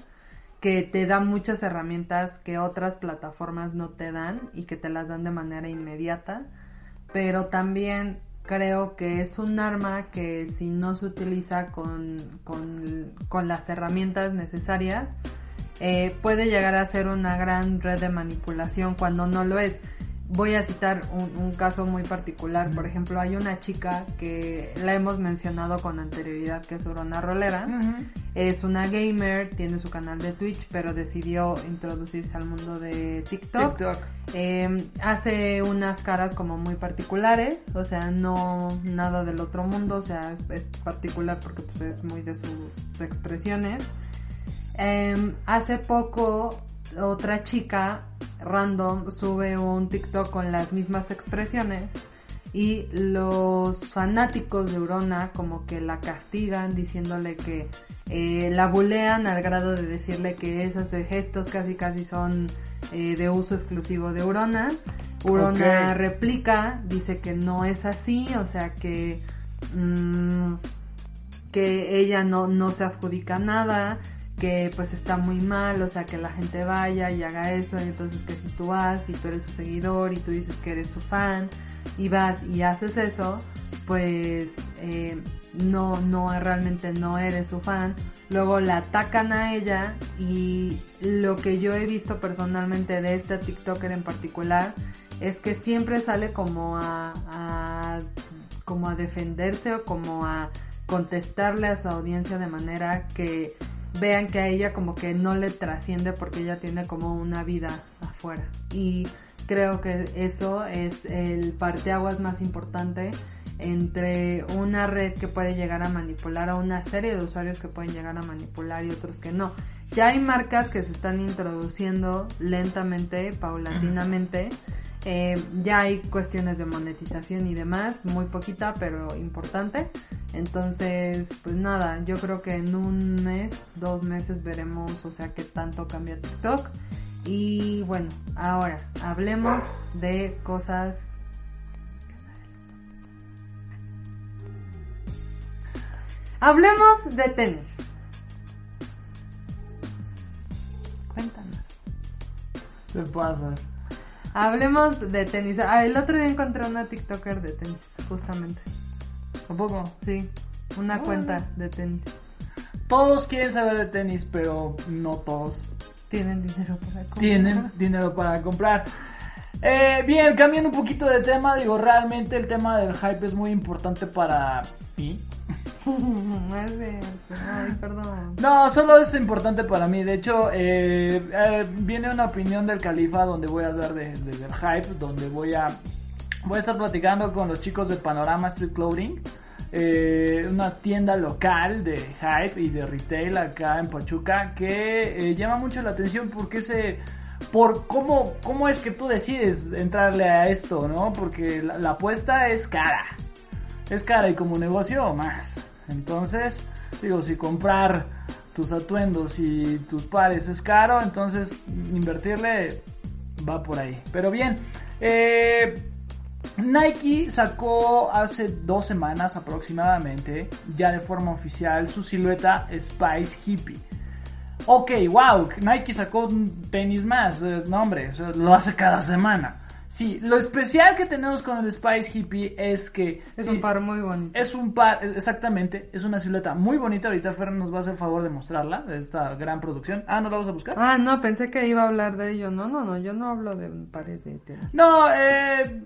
que te da muchas herramientas que otras plataformas no te dan y que te las dan de manera inmediata, pero también creo que es un arma que si no se utiliza con, con, con las herramientas necesarias, eh, puede llegar a ser una gran red de manipulación cuando no lo es. Voy a citar un, un caso muy particular. Por ejemplo, hay una chica que la hemos mencionado con anterioridad, que es Urona Rolera. Es una gamer, tiene su canal de Twitch, pero decidió introducirse al mundo de TikTok. TikTok. Eh, hace unas caras como muy particulares, o sea, no nada del otro mundo, o sea, es, es particular porque pues, es muy de sus, sus expresiones. Eh, hace poco otra chica random sube un TikTok con las mismas expresiones y los fanáticos de Urona como que la castigan diciéndole que eh, la bulean al grado de decirle que esos gestos casi casi son eh, de uso exclusivo de Urona. Urona replica, dice que no es así, o sea que mm, que ella no, no se adjudica nada, que pues está muy mal, o sea que la gente vaya y haga eso, y entonces que si tú vas y tú eres su seguidor y tú dices que eres su fan y vas y haces eso, pues eh, no, no, realmente no eres su fan. Luego la atacan a ella y lo que yo he visto personalmente de esta TikToker en particular es que siempre sale como a, a como a defenderse o como a contestarle a su audiencia de manera que vean que a ella como que no le trasciende porque ella tiene como una vida afuera. Y creo que eso es el parteaguas más importante entre una red que puede llegar a manipular a una serie de usuarios que pueden llegar a manipular y otros que no. Ya hay marcas que se están introduciendo lentamente, paulatinamente. Eh, ya hay cuestiones de monetización y demás, muy poquita, pero importante. Entonces, pues nada, yo creo que en un mes, dos meses veremos, o sea, qué tanto cambia TikTok. Y bueno, ahora hablemos de cosas. Hablemos de tenis. Cuéntanos. ¿Qué pasa? Hablemos de tenis. Ah, el otro día encontré una TikToker de tenis, justamente. ¿Tampoco? Sí, una cuenta de tenis. todos quieren saber de tenis, pero no todos Tienen dinero para comprar. tienen dinero para comprar. Eh, bien, cambiando un poquito de tema, digo, realmente el tema del hype es muy importante para mí. (laughs) No es cierto. Ay, perdón. No, solo es importante para mí. De hecho, eh, eh, viene una opinión del califa donde voy a hablar de, de- del hype, donde voy a voy a estar platicando con los chicos de Panorama Street Clothing, eh, una tienda local de hype y de retail acá en Pachuca que llama mucho la atención porque se por cómo cómo es que tú decides entrarle a esto, ¿no? Porque la apuesta es cara es cara y como negocio más. Entonces, digo, si comprar tus atuendos y tus pares es caro, entonces invertirle va por ahí. Pero bien, eh, Nike sacó hace dos semanas aproximadamente, ya de forma oficial, su silueta Spice Hippie. Ok, wow, Nike sacó un tenis más, eh, no hombre, lo hace cada semana. Sí, lo especial que tenemos con el Spice Hippie es que... Es sí, un par muy bonito. es un par, exactamente, es una silueta muy bonita. Ahorita Fer nos va a hacer favor de mostrarla, de esta gran producción. Ah, ¿no la vamos a buscar? Ah, no, pensé que iba a hablar de ello. No, no, no, yo no hablo de pares de tenis. No, eh.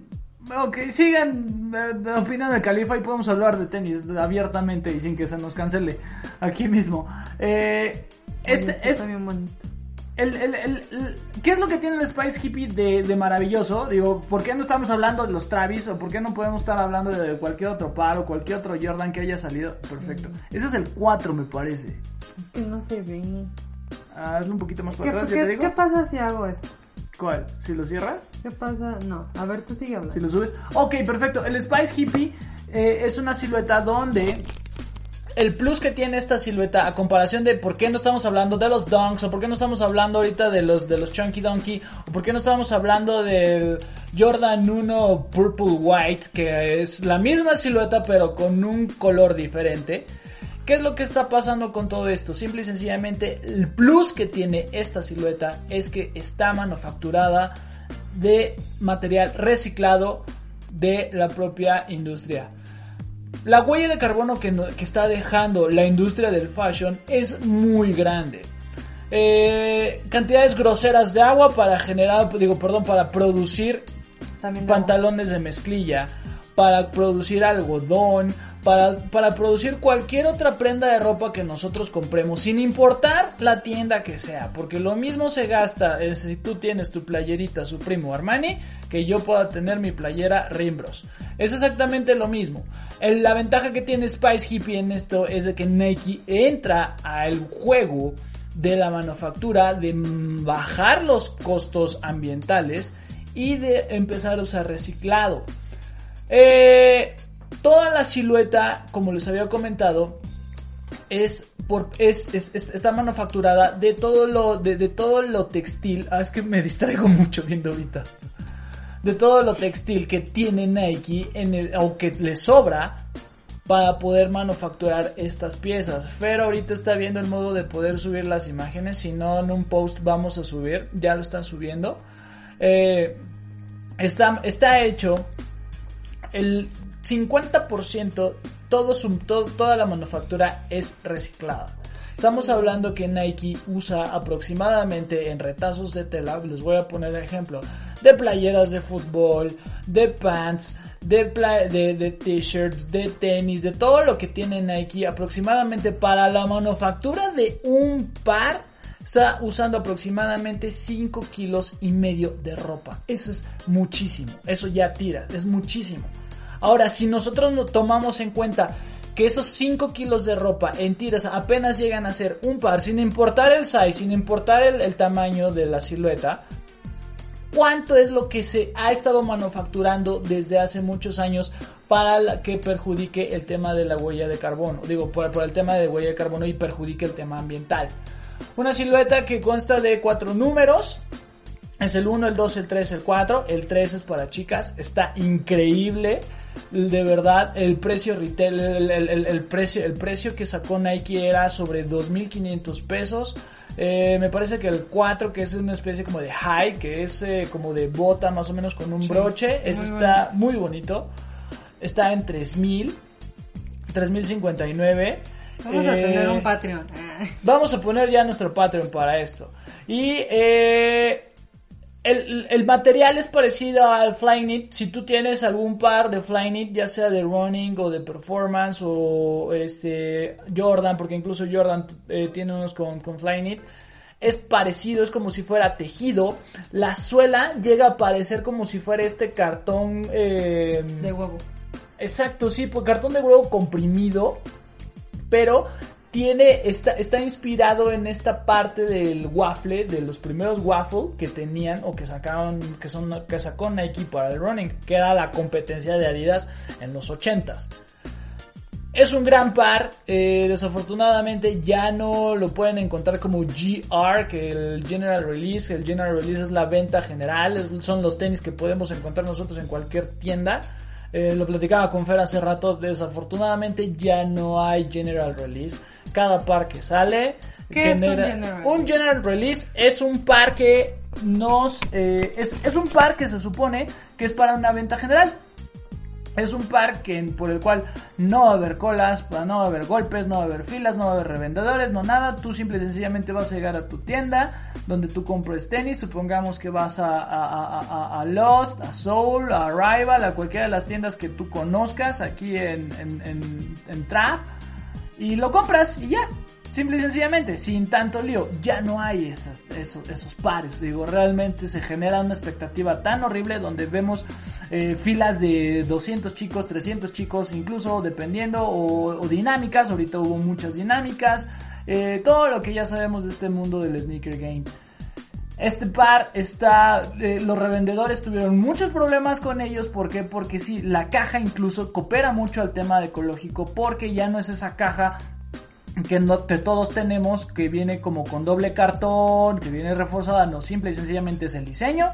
Ok, sigan eh, opinando del califa y podemos hablar de tenis abiertamente y sin que se nos cancele aquí mismo. Eh, Oye, este, sí, es, está bien bonito. El, el- el- ¿Qué es lo que tiene el Spice Hippie de, de maravilloso? Digo, ¿por qué no estamos hablando de los Travis o por qué no podemos estar hablando de cualquier otro par o cualquier otro Jordan que haya salido? Perfecto. Ese es el 4, me parece. Es que no se ve. Hazlo un poquito más ¿Qué, para atrás, ya te qué- digo. qué pasa si hago esto? ¿Cuál? ¿Si lo cierras? ¿Qué pasa? No, a ver, tú sigue hablando. Si lo subes. Ok, perfecto. El Spice Hippie eh, es una silueta donde el plus que tiene esta silueta a comparación de por qué no estamos hablando de los Dunks o por qué no estamos hablando ahorita de los de los Chunky Donkey o por qué no estamos hablando del Jordan 1 Purple White que es la misma silueta pero con un color diferente. ¿Qué es lo que está pasando con todo esto? Simple y sencillamente el plus que tiene esta silueta es que está manufacturada de material reciclado de la propia industria. La huella de carbono que, está dejando la industria del fashion es muy grande. Eh, cantidades groseras de agua para generar, digo, perdón, para producir También pantalones de mezclilla, para producir algodón, para, para producir cualquier otra prenda de ropa que nosotros compremos, sin importar la tienda que sea, porque lo mismo se gasta eh, si tú tienes tu playerita Supremo Armani, que yo pueda tener mi playera Rimbros. Es exactamente lo mismo. La ventaja que tiene Spice Hippie en esto es de que Nike entra al juego de la manufactura, de bajar los costos ambientales y de empezar a usar reciclado. Eh, toda la silueta, como les había comentado, es por es, es- es- está manufacturada de todo lo de, de todo lo textil. Ah, es que me distraigo (laughs) mucho viendo ahorita. De todo lo textil que tiene Nike en o que le sobra para poder manufacturar estas piezas. Fer ahorita está viendo el modo de poder subir las imágenes. Si no, en un post vamos a subir. Ya lo están subiendo. Eh, está, está hecho el 50%, todo su, toda la manufactura es reciclada. Estamos hablando que Nike usa aproximadamente en retazos de tela, les voy a poner ejemplo, de playeras de fútbol, de pants, de, t-shirts, de tenis, de todo lo que tiene Nike, aproximadamente para la manufactura de un par, está usando aproximadamente 5 kilos y medio de ropa. Eso es muchísimo, eso ya tira, es muchísimo. Ahora, si nosotros no tomamos en cuenta que esos 5 kilos de ropa en tiras apenas llegan a ser un par, sin importar el size, sin importar el, tamaño de la silueta, ¿cuánto es lo que se ha estado manufacturando desde hace muchos años para que perjudique el tema de la huella de carbono? Digo, por, por el tema de huella de carbono y perjudique el tema ambiental. Una silueta que consta de cuatro números, es el 1, el 2, el 3, el 4. El 3 es para chicas. Está increíble. De verdad, el precio retail, el, el- el- el precio, el precio que sacó Nike era sobre 2.500 pesos. Eh, me parece que el 4, que es una especie como de high, que es eh, como de bota más o menos con un broche. Ese está muy bonito. Está en 3.000. 3059. Vamos a Eh, tener un Patreon. Vamos a poner ya nuestro Patreon para esto. Y eh, el, el material es parecido al Flyknit. Si tú tienes algún par de Flyknit, ya sea de running o de performance o este Jordan, porque incluso Jordan eh, tiene unos con, con Flyknit. Es parecido, es como si fuera tejido. La suela llega a parecer como si fuera este cartón. eh, De huevo. Exacto, sí, pues cartón de huevo comprimido, pero tiene está, está inspirado en esta parte del waffle, de los primeros waffle que tenían o que sacaron, que son que sacó Nike para el running, que era la competencia de Adidas en los 80s. Es un gran par, eh, desafortunadamente ya no lo pueden encontrar como GR, que el General Release, el General Release es la venta general, son los tenis que podemos encontrar nosotros en cualquier tienda. Eh, lo platicaba con Fer hace rato, desafortunadamente ya no hay General Release. Cada par que sale ¿Qué es un General un General Release es un par que nos eh, es, es un par que se supone que es para una venta general. Es un par que, por el cual no va a haber colas, no va a haber golpes, no va a haber filas, no va a haber revendedores, no nada. Tú simple y sencillamente vas a llegar a tu tienda donde tú compres tenis. Supongamos que vas a, a, a- Lost, a Soul, a Arrival, a cualquiera de las tiendas que tú conozcas aquí en, en, en, en Trap. Y lo compras y ya. Simple y sencillamente, sin tanto lío, ya no hay esas, esos, esos pares. Digo, realmente se genera una expectativa tan horrible donde vemos eh, filas de 200 chicos, 300 chicos, incluso dependiendo, o, o dinámicas. Ahorita hubo muchas dinámicas. eh, todo lo que ya sabemos de este mundo del sneaker game. Este par está, eh, los revendedores tuvieron muchos problemas con ellos, ¿por qué? Porque sí, la caja incluso coopera mucho al tema ecológico, porque ya no es esa caja que todos tenemos, que viene como con doble cartón, que viene reforzada, no, simple y sencillamente es el diseño,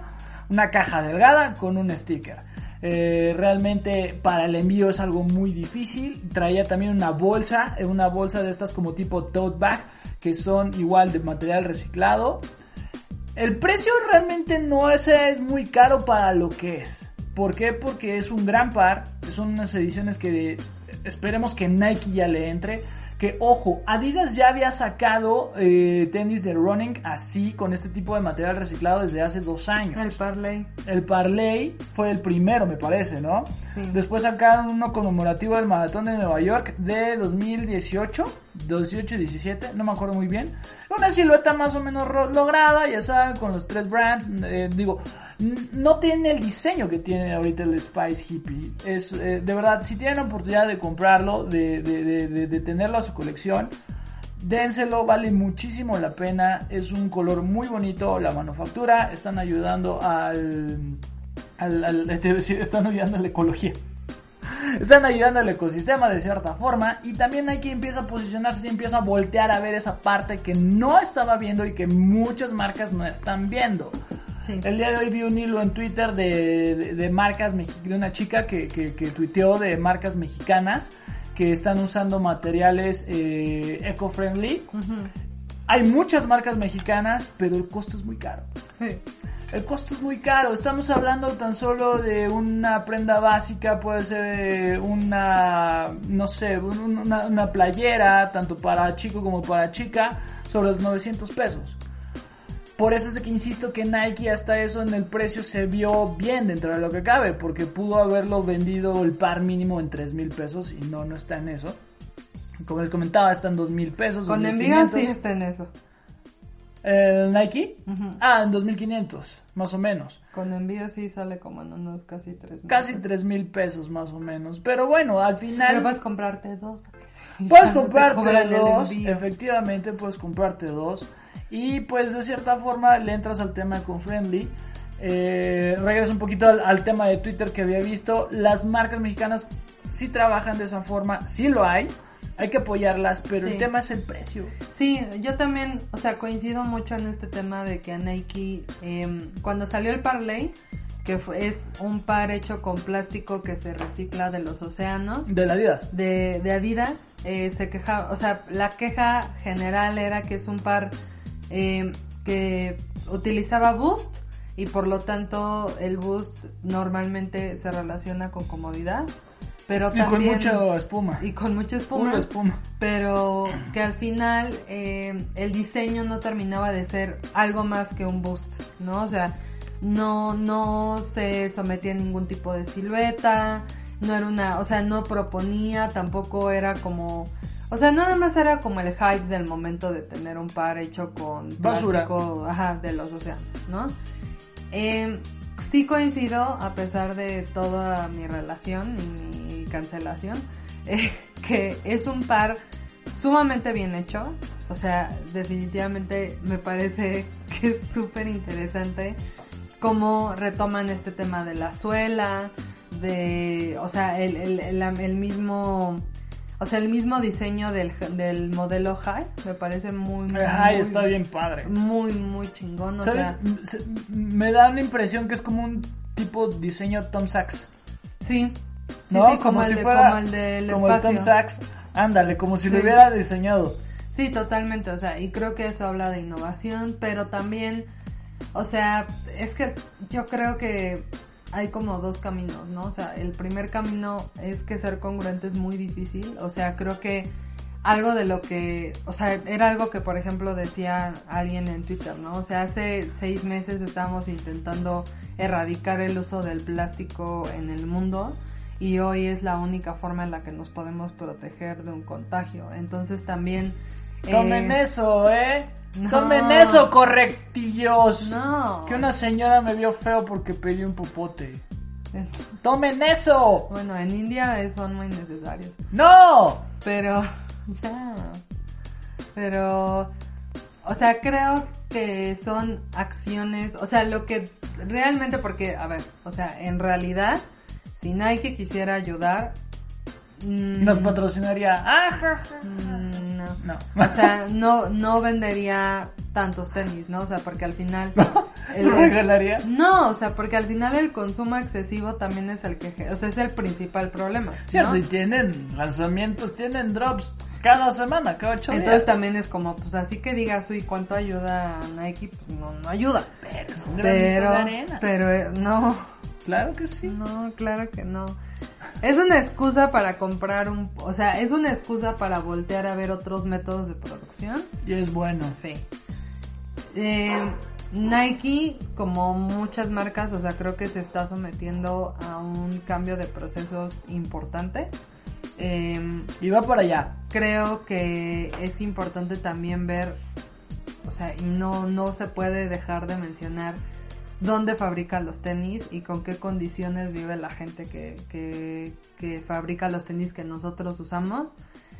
una caja delgada con un sticker. Eh, realmente para el envío es algo muy difícil. Traía también una bolsa, eh, una bolsa de estas como tipo tote bag, que son igual de material reciclado. El precio realmente no es, es muy caro para lo que es. ¿Por qué? Porque es un gran par. Son unas ediciones que esperemos que Nike ya le entre. Que ojo, Adidas ya había sacado eh, tenis de running así, con este tipo de material reciclado desde hace dos años. El Parley. El Parley fue el primero, me parece, ¿no? Sí. Después sacaron uno conmemorativo del Maratón de Nueva York de 2018, 18 y 17, no me acuerdo muy bien. Una silueta más o menos lograda, ya saben, con los tres brands. eh, digo, no tiene el diseño que tiene ahorita el Spice Hippie. Es, eh, de verdad, si tienen la oportunidad de comprarlo, de, tenerlo a su colección, Dénselo, vale muchísimo la pena. Es un color muy bonito. La manufactura están ayudando al. al, (laughs) están ayudando a la ecología. Están ayudando al ecosistema de cierta forma. Y también hay que empieza a posicionarse y empieza a voltear a ver esa parte que no estaba viendo y que muchas marcas no están viendo. Sí. El día de hoy vi un hilo en Twitter de, de, de marcas de una chica que, que, que tuiteó de marcas mexicanas que están usando materiales eh, eco-friendly. Ujú. Hay muchas marcas mexicanas, pero el costo es muy caro. Sí. El costo es muy caro. Estamos hablando tan solo de una prenda básica, puede ser eh, una, no sé, un- una, una playera, tanto para chico como para chica, sobre los 900 pesos. Por eso es que insisto que Nike hasta eso en el precio se vio bien dentro de lo que cabe, porque pudo haberlo vendido el par mínimo en 3 mil pesos y no, no está en eso. Como les comentaba, está en 2 mil pesos. Con 2,500. envío sí está en eso. ¿El Nike? Ujú. Ah, en 2500, más o menos. Con envío sí sale como en unos casi tres mil Casi pesos. 3 mil pesos más o menos. Pero bueno, al final... Pero puedes comprarte dos. Puedes (laughs) no comprarte dos, efectivamente puedes comprarte dos. Y pues de cierta forma le entras al tema con Friendly. Eh, regreso un poquito al, al tema de Twitter que había visto. Las marcas mexicanas sí trabajan de esa forma, sí lo hay. Hay que apoyarlas, pero el tema es el precio. Sí, yo también, o sea, coincido mucho en este tema de que a Nike, eh, cuando salió el Parley, que fue- es un par hecho con plástico que se recicla de los océanos, De la Adidas. de, de Adidas, eh, se quejaba, o sea, la queja general era que es un par eh, que utilizaba Boost y por lo tanto el Boost normalmente se relaciona con comodidad. pero Y también... con mucha espuma. y con mucha espuma, espuma. pero que al final eh, el diseño no terminaba de ser algo más que un boost, ¿no? O sea, no, no se sometía a ningún tipo de silueta, no era una, o sea, no proponía, tampoco era como, o sea, nada más era como el hype del momento de tener un par hecho con Basura. plástico, ajá, de los océanos, ¿no? Eh, sí coincido, a pesar de toda mi relación y mi cancelación, (laughs) eh, que es un par sumamente bien hecho. O sea, definitivamente me parece (laughs) que es súper interesante cómo retoman este tema de la suela, de, o sea, el, el, el, el mismo... O sea, el mismo diseño del, del modelo High me parece muy, muy, muy- está bien padre. muy, muy chingón. O ¿Sabes? sea, Se- me da una impresión que es como un tipo diseño Tom Sachs. Sí. Sí, ¿No? sí, como, el de, fuera- como el del como el espacio. Tom Sachs. Ándale, como si lo hubiera diseñado. Sí, totalmente, o sea, y creo que eso habla de innovación, pero también, o sea, es que yo creo que hay como dos caminos, ¿no? O sea, el primer camino es que ser congruente es muy difícil, o sea, creo que algo de lo que, o sea, era algo que, por ejemplo, decía alguien en Twitter, ¿no? O sea, hace seis meses estábamos intentando erradicar el uso del plástico en el mundo y hoy es la única forma en la que nos podemos proteger de un contagio. Entonces también... Tomen eh, eso, ¿eh? No. Tomen eso, correctillos. No. Que una señora me vio feo porque pedí un popote. (laughs) Tomen eso. Bueno, en India son muy necesarios. No. Pero, (laughs) ya. Pero, o sea, creo que son acciones, o sea, lo que realmente, porque, a ver, o sea, en realidad, si Nike quisiera ayudar, mm, Nos patrocinaría. Ah, mm, no. O sea, no, no vendería tantos tenis, ¿no? O sea, porque al final... (laughs) el- ¿Lo regalaría? No, o sea, porque al final el consumo excesivo también es el que, o sea, es el principal problema. ¿no? Cierto, y tienen lanzamientos, tienen drops cada semana, cada ocho Entonces días. también es como, pues así que digas, uy, ¿cuánto ayuda a Nike? Pues no, no ayuda. Pero es un Pero, de arena. pero eh, no, Claro que sí. no, claro que no. Es una excusa para comprar un, o sea, es una excusa para voltear a ver otros métodos de producción. Y es bueno. Sí. Eh, Nike, como muchas marcas, o sea, creo que se está sometiendo a un cambio de procesos importante. Eh, Y va para allá. creo que es importante también ver, o sea, y no, no se puede dejar de mencionar dónde fabrican los tenis y con qué condiciones vive la gente que, que, que fabrica los tenis que nosotros usamos.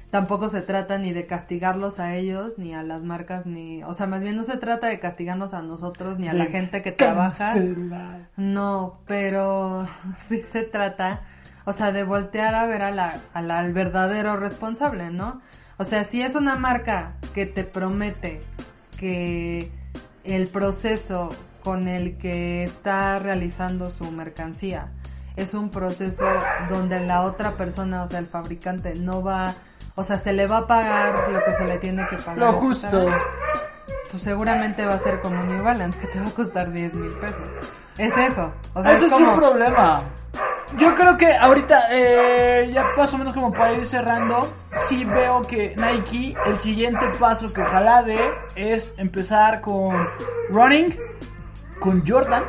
Tampoco se trata ni de castigarlos a ellos, ni a las marcas, ni... O sea, más bien no se trata de castigarnos a nosotros, ni a la gente que trabaja. cancelar. No, pero (laughs) sí se trata, o sea, de voltear a ver a la, a la- al verdadero responsable, ¿no? O sea, si es una marca que te promete que el proceso con el que está realizando su mercancía es un proceso donde la otra persona, o sea, el fabricante, no va, o sea, se le va a pagar lo que se le tiene que pagar. Lo justo. Pues seguramente va a ser como New Balance, que te va a costar 10 mil pesos. Es eso. O sea, Eso es un problema. Yo creo que ahorita, eh, ya más o menos como para ir cerrando, sí veo que Nike, el siguiente paso que ojalá dé es empezar con running, con Jordan.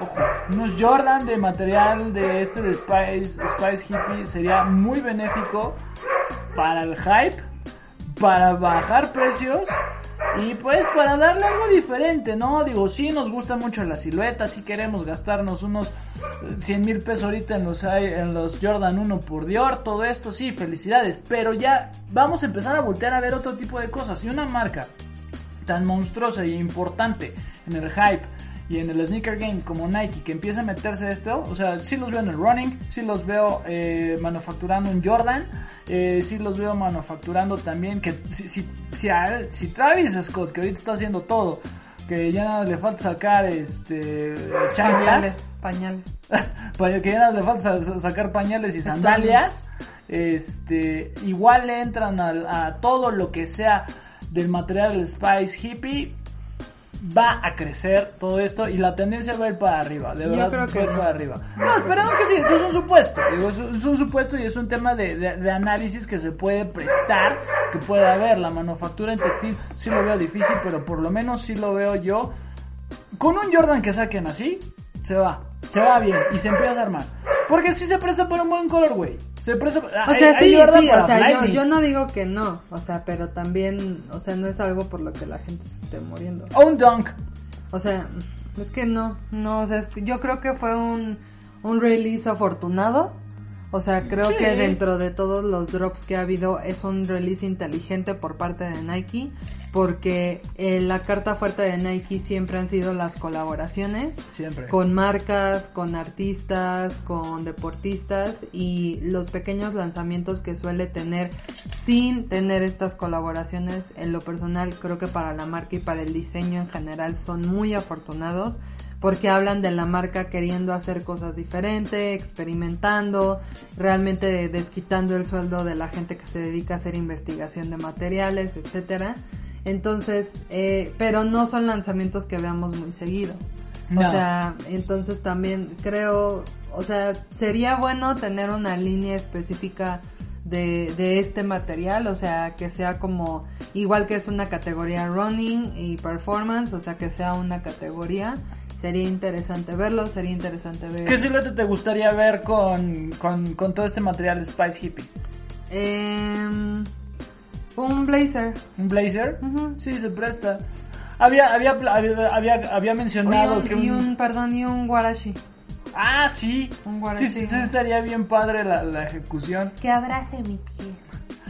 Ojo, unos Jordan de material de este de Spice, Spice Hippie sería muy benéfico para el hype, para bajar precios y pues para darle algo diferente, ¿no? Digo, sí nos gusta mucho la silueta, sí queremos gastarnos unos 100 mil pesos ahorita en los, en los Jordan 1 por Dior, todo esto, sí, felicidades, pero ya vamos a empezar a voltear a ver otro tipo de cosas y una marca tan monstruosa e importante en el hype y en el sneaker game como Nike que empieza a meterse esto, o sea, sí los veo en el running, sí los veo eh, manufacturando un Jordan, eh, sí los veo manufacturando también, que si, si, si, a- si Travis Scott, que ahorita está haciendo todo, que ya nada le falta sacar este chanclas, Pañales, pañales. (laughs) que ya nada le falta sa- sacar pañales y sandalias, este, igual le entran a, todo lo que sea del material del Spice Hippie. Va a crecer todo esto y la tendencia va a ir para arriba, de Yo verdad creo va que a ir no. para arriba. No, esperemos que sí, esto es un supuesto, digo, es, un supuesto y es un tema de, de- de análisis que se puede prestar, que puede haber, la manufactura en textil sí lo veo difícil, pero por lo menos sí lo veo yo, con un Jordan que saquen así, se va, se va bien y se empieza a armar. Porque sí se presta para un buen presta O sea, sí, sí, o sea, yo, yo no digo que no, o sea, pero también, o sea, no es algo por lo que la gente se esté muriendo. Un dunk. O sea, es que no, no, o sea, es que yo creo que fue un, un release afortunado. O sea, creo Sí. que dentro de todos los drops que ha habido es un release inteligente por parte de Nike, porque eh, la carta fuerte de Nike siempre han sido las colaboraciones Siempre. con marcas, con artistas, con deportistas y los pequeños lanzamientos que suele tener sin tener estas colaboraciones en lo personal creo que para la marca y para el diseño en general son muy afortunados porque hablan de la marca queriendo hacer cosas diferentes, experimentando, realmente desquitando el sueldo de la gente que se dedica a hacer investigación de materiales, etcétera. Entonces, eh, pero no son lanzamientos que veamos muy seguido. O No. sea, entonces también creo, o sea, sería bueno tener una línea específica de, de este material, o sea, que sea como, igual que es una categoría running y performance, o sea, que sea una categoría. Sería interesante verlo, sería interesante ver. ¿Qué silueta te gustaría ver con, con, con todo este material de Spice Hippie? Em, un blazer. ¿Un blazer? Sí, se presta. Había, había, había, había, Y mencionado un, que y un... un, perdón, y un warashi. Ah, sí. Un Sí, guarachi. sí, sí, estaría bien padre la, la ejecución. Que abrace mi pie.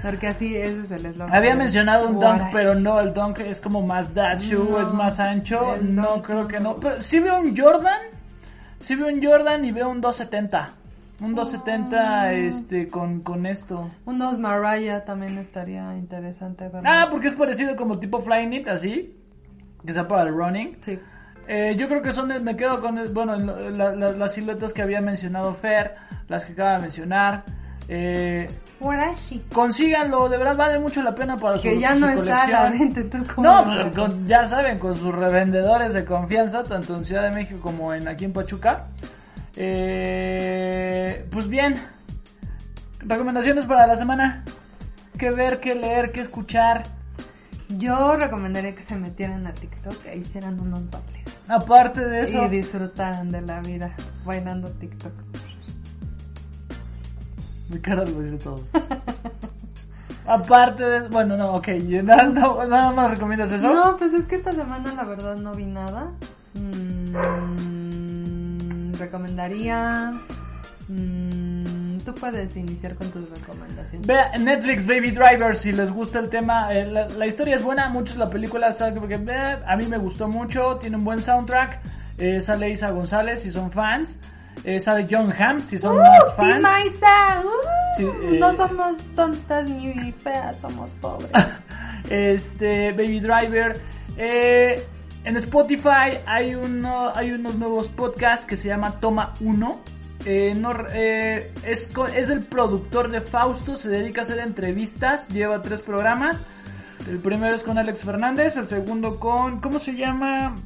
Porque así ese es el eslogan. Había mencionado un dunk, pero no, el dunk es como más shoe, No, es más ancho. No, creo que no. Pero sí veo un Jordan, sí veo un Jordan y veo un 270. Un 270 Ah. este, con, con esto. Unos Mariah también estaría interesante verlos. Ah, porque es parecido como tipo Flying It, así. Que sea para el running. Sí. Eh, yo creo que son, me quedo con, bueno, la- la- las siluetas que había mencionado Fer, las que acaba de mencionar. Eh, Warashi. consíganlo, de verdad vale mucho la pena para su, Que ya su no está a la venta, entonces como... No, pero con- ya saben, con sus revendedores de confianza, tanto en Ciudad de México como en aquí en Pachuca. Eh, pues bien, recomendaciones para la semana. ¿Qué ver, qué leer, qué escuchar? Yo recomendaría que se metieran a TikTok e hicieran unos bailes. Aparte de eso, Y disfrutaran de la vida bailando TikTok. Mi cara lo dice todo. (laughs) Aparte de bueno, no, ok, nada, no- nada más recomiendas eso. No, pues es que esta semana la verdad no vi nada. Mm, recomendaría... mm, tú puedes iniciar con tus recomendaciones. Vea Netflix Baby Driver si les gusta el tema. eh, la, la historia es buena, muchos la película saben que eh, a mí me gustó mucho, tiene un buen soundtrack. eh, sale Isa González si son fans. Eh, sale John Hamm si son más fans. ¡Uh! Sí, eh. No somos tontas ni feas, somos pobres. (laughs) Este Baby Driver. eh, en Spotify hay uno, hay unos nuevos podcasts que se llama Toma 1. Eh, no, eh, es, es el productor de Fausto, se dedica a hacer entrevistas, lleva tres programas. El primero es con Alex Fernández, el segundo con, ¿cómo se llama?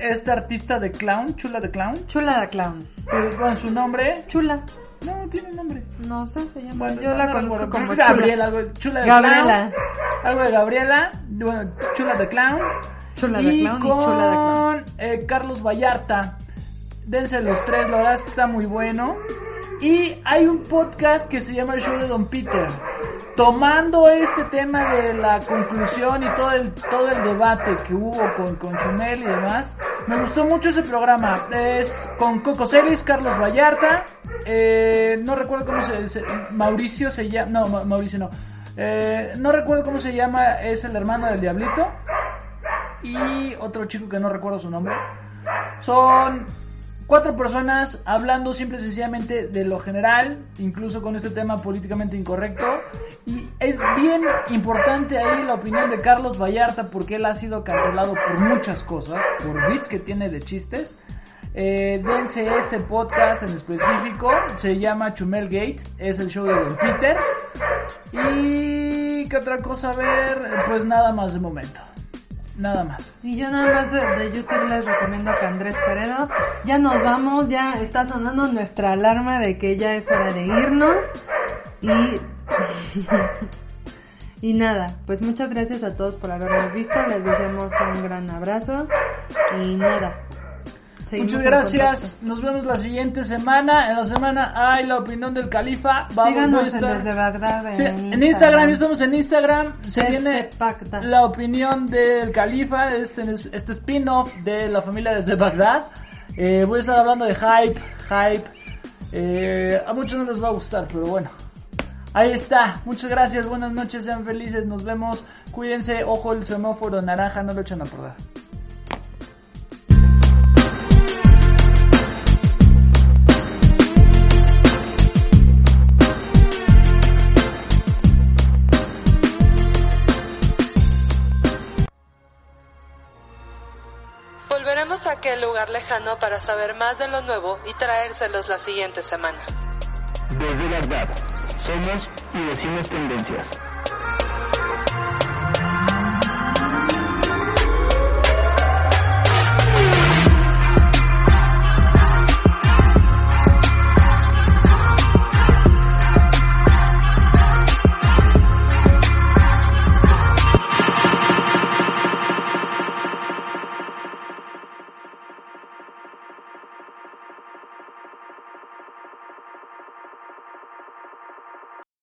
Este artista de clown, Chula de Clown. Chula de clown. Con su nombre, Chula. no tiene nombre. No sé, se llama. Bueno, Yo no, la no conozco recuerdo. como Chula. Gabriela, algo, Chula de Gabriela. Clown. Algo de Gabriela, bueno, Chula de Clown. Chula de y clown y con chula de clown. eh, Carlos Vallarta. Dense los tres, la verdad es que está muy bueno. Y hay un podcast que se llama El Show de Don Peter. Tomando este tema de la conclusión y todo el, todo el debate que hubo con, con Chumel y demás, me gustó mucho ese programa. Es con Coco Celis, Carlos Vallarta, eh, no recuerdo cómo se, Mauricio se llama, no, Ma- Mauricio no, Eh, no recuerdo cómo se llama, es el hermano del Diablito y otro chico que no recuerdo su nombre. Son cuatro personas hablando simple y sencillamente de lo general, incluso con este tema políticamente incorrecto. Y es bien importante ahí la opinión de Carlos Vallarta porque él ha sido cancelado por muchas cosas, por bits que tiene de chistes. Eh, dense ese podcast en específico, se llama Chumel Gate, es el show de Don Peter. Y qué otra cosa a ver, pues nada más de momento. Nada más. Y yo nada más de, YouTube les recomiendo que Andrés Peredo. Ya nos vamos, ya está sonando nuestra alarma de que ya es hora de irnos. Y. (laughs) y nada, pues muchas gracias a todos por habernos visto. Les deseamos un gran abrazo. Y nada. Muchas gracias. Nos vemos la siguiente semana. En la semana hay la opinión del califa. Vamos, a en Desde Bagdad. En, Sí, en Instagram, estamos en Instagram. Se viene la opinión del califa, este, este spin-off de la familia desde Bagdad. Eh, voy a estar hablando de hype, hype. Eh, a muchos no les va a gustar, pero bueno. Ahí está. Muchas gracias. Buenas noches. Sean felices. Nos vemos. Cuídense. Ojo el semáforo naranja. No lo echen a perder. aquel lugar lejano para saber más de lo nuevo y traérselos la siguiente semana. Desde Bagdad, somos y decimos tendencias.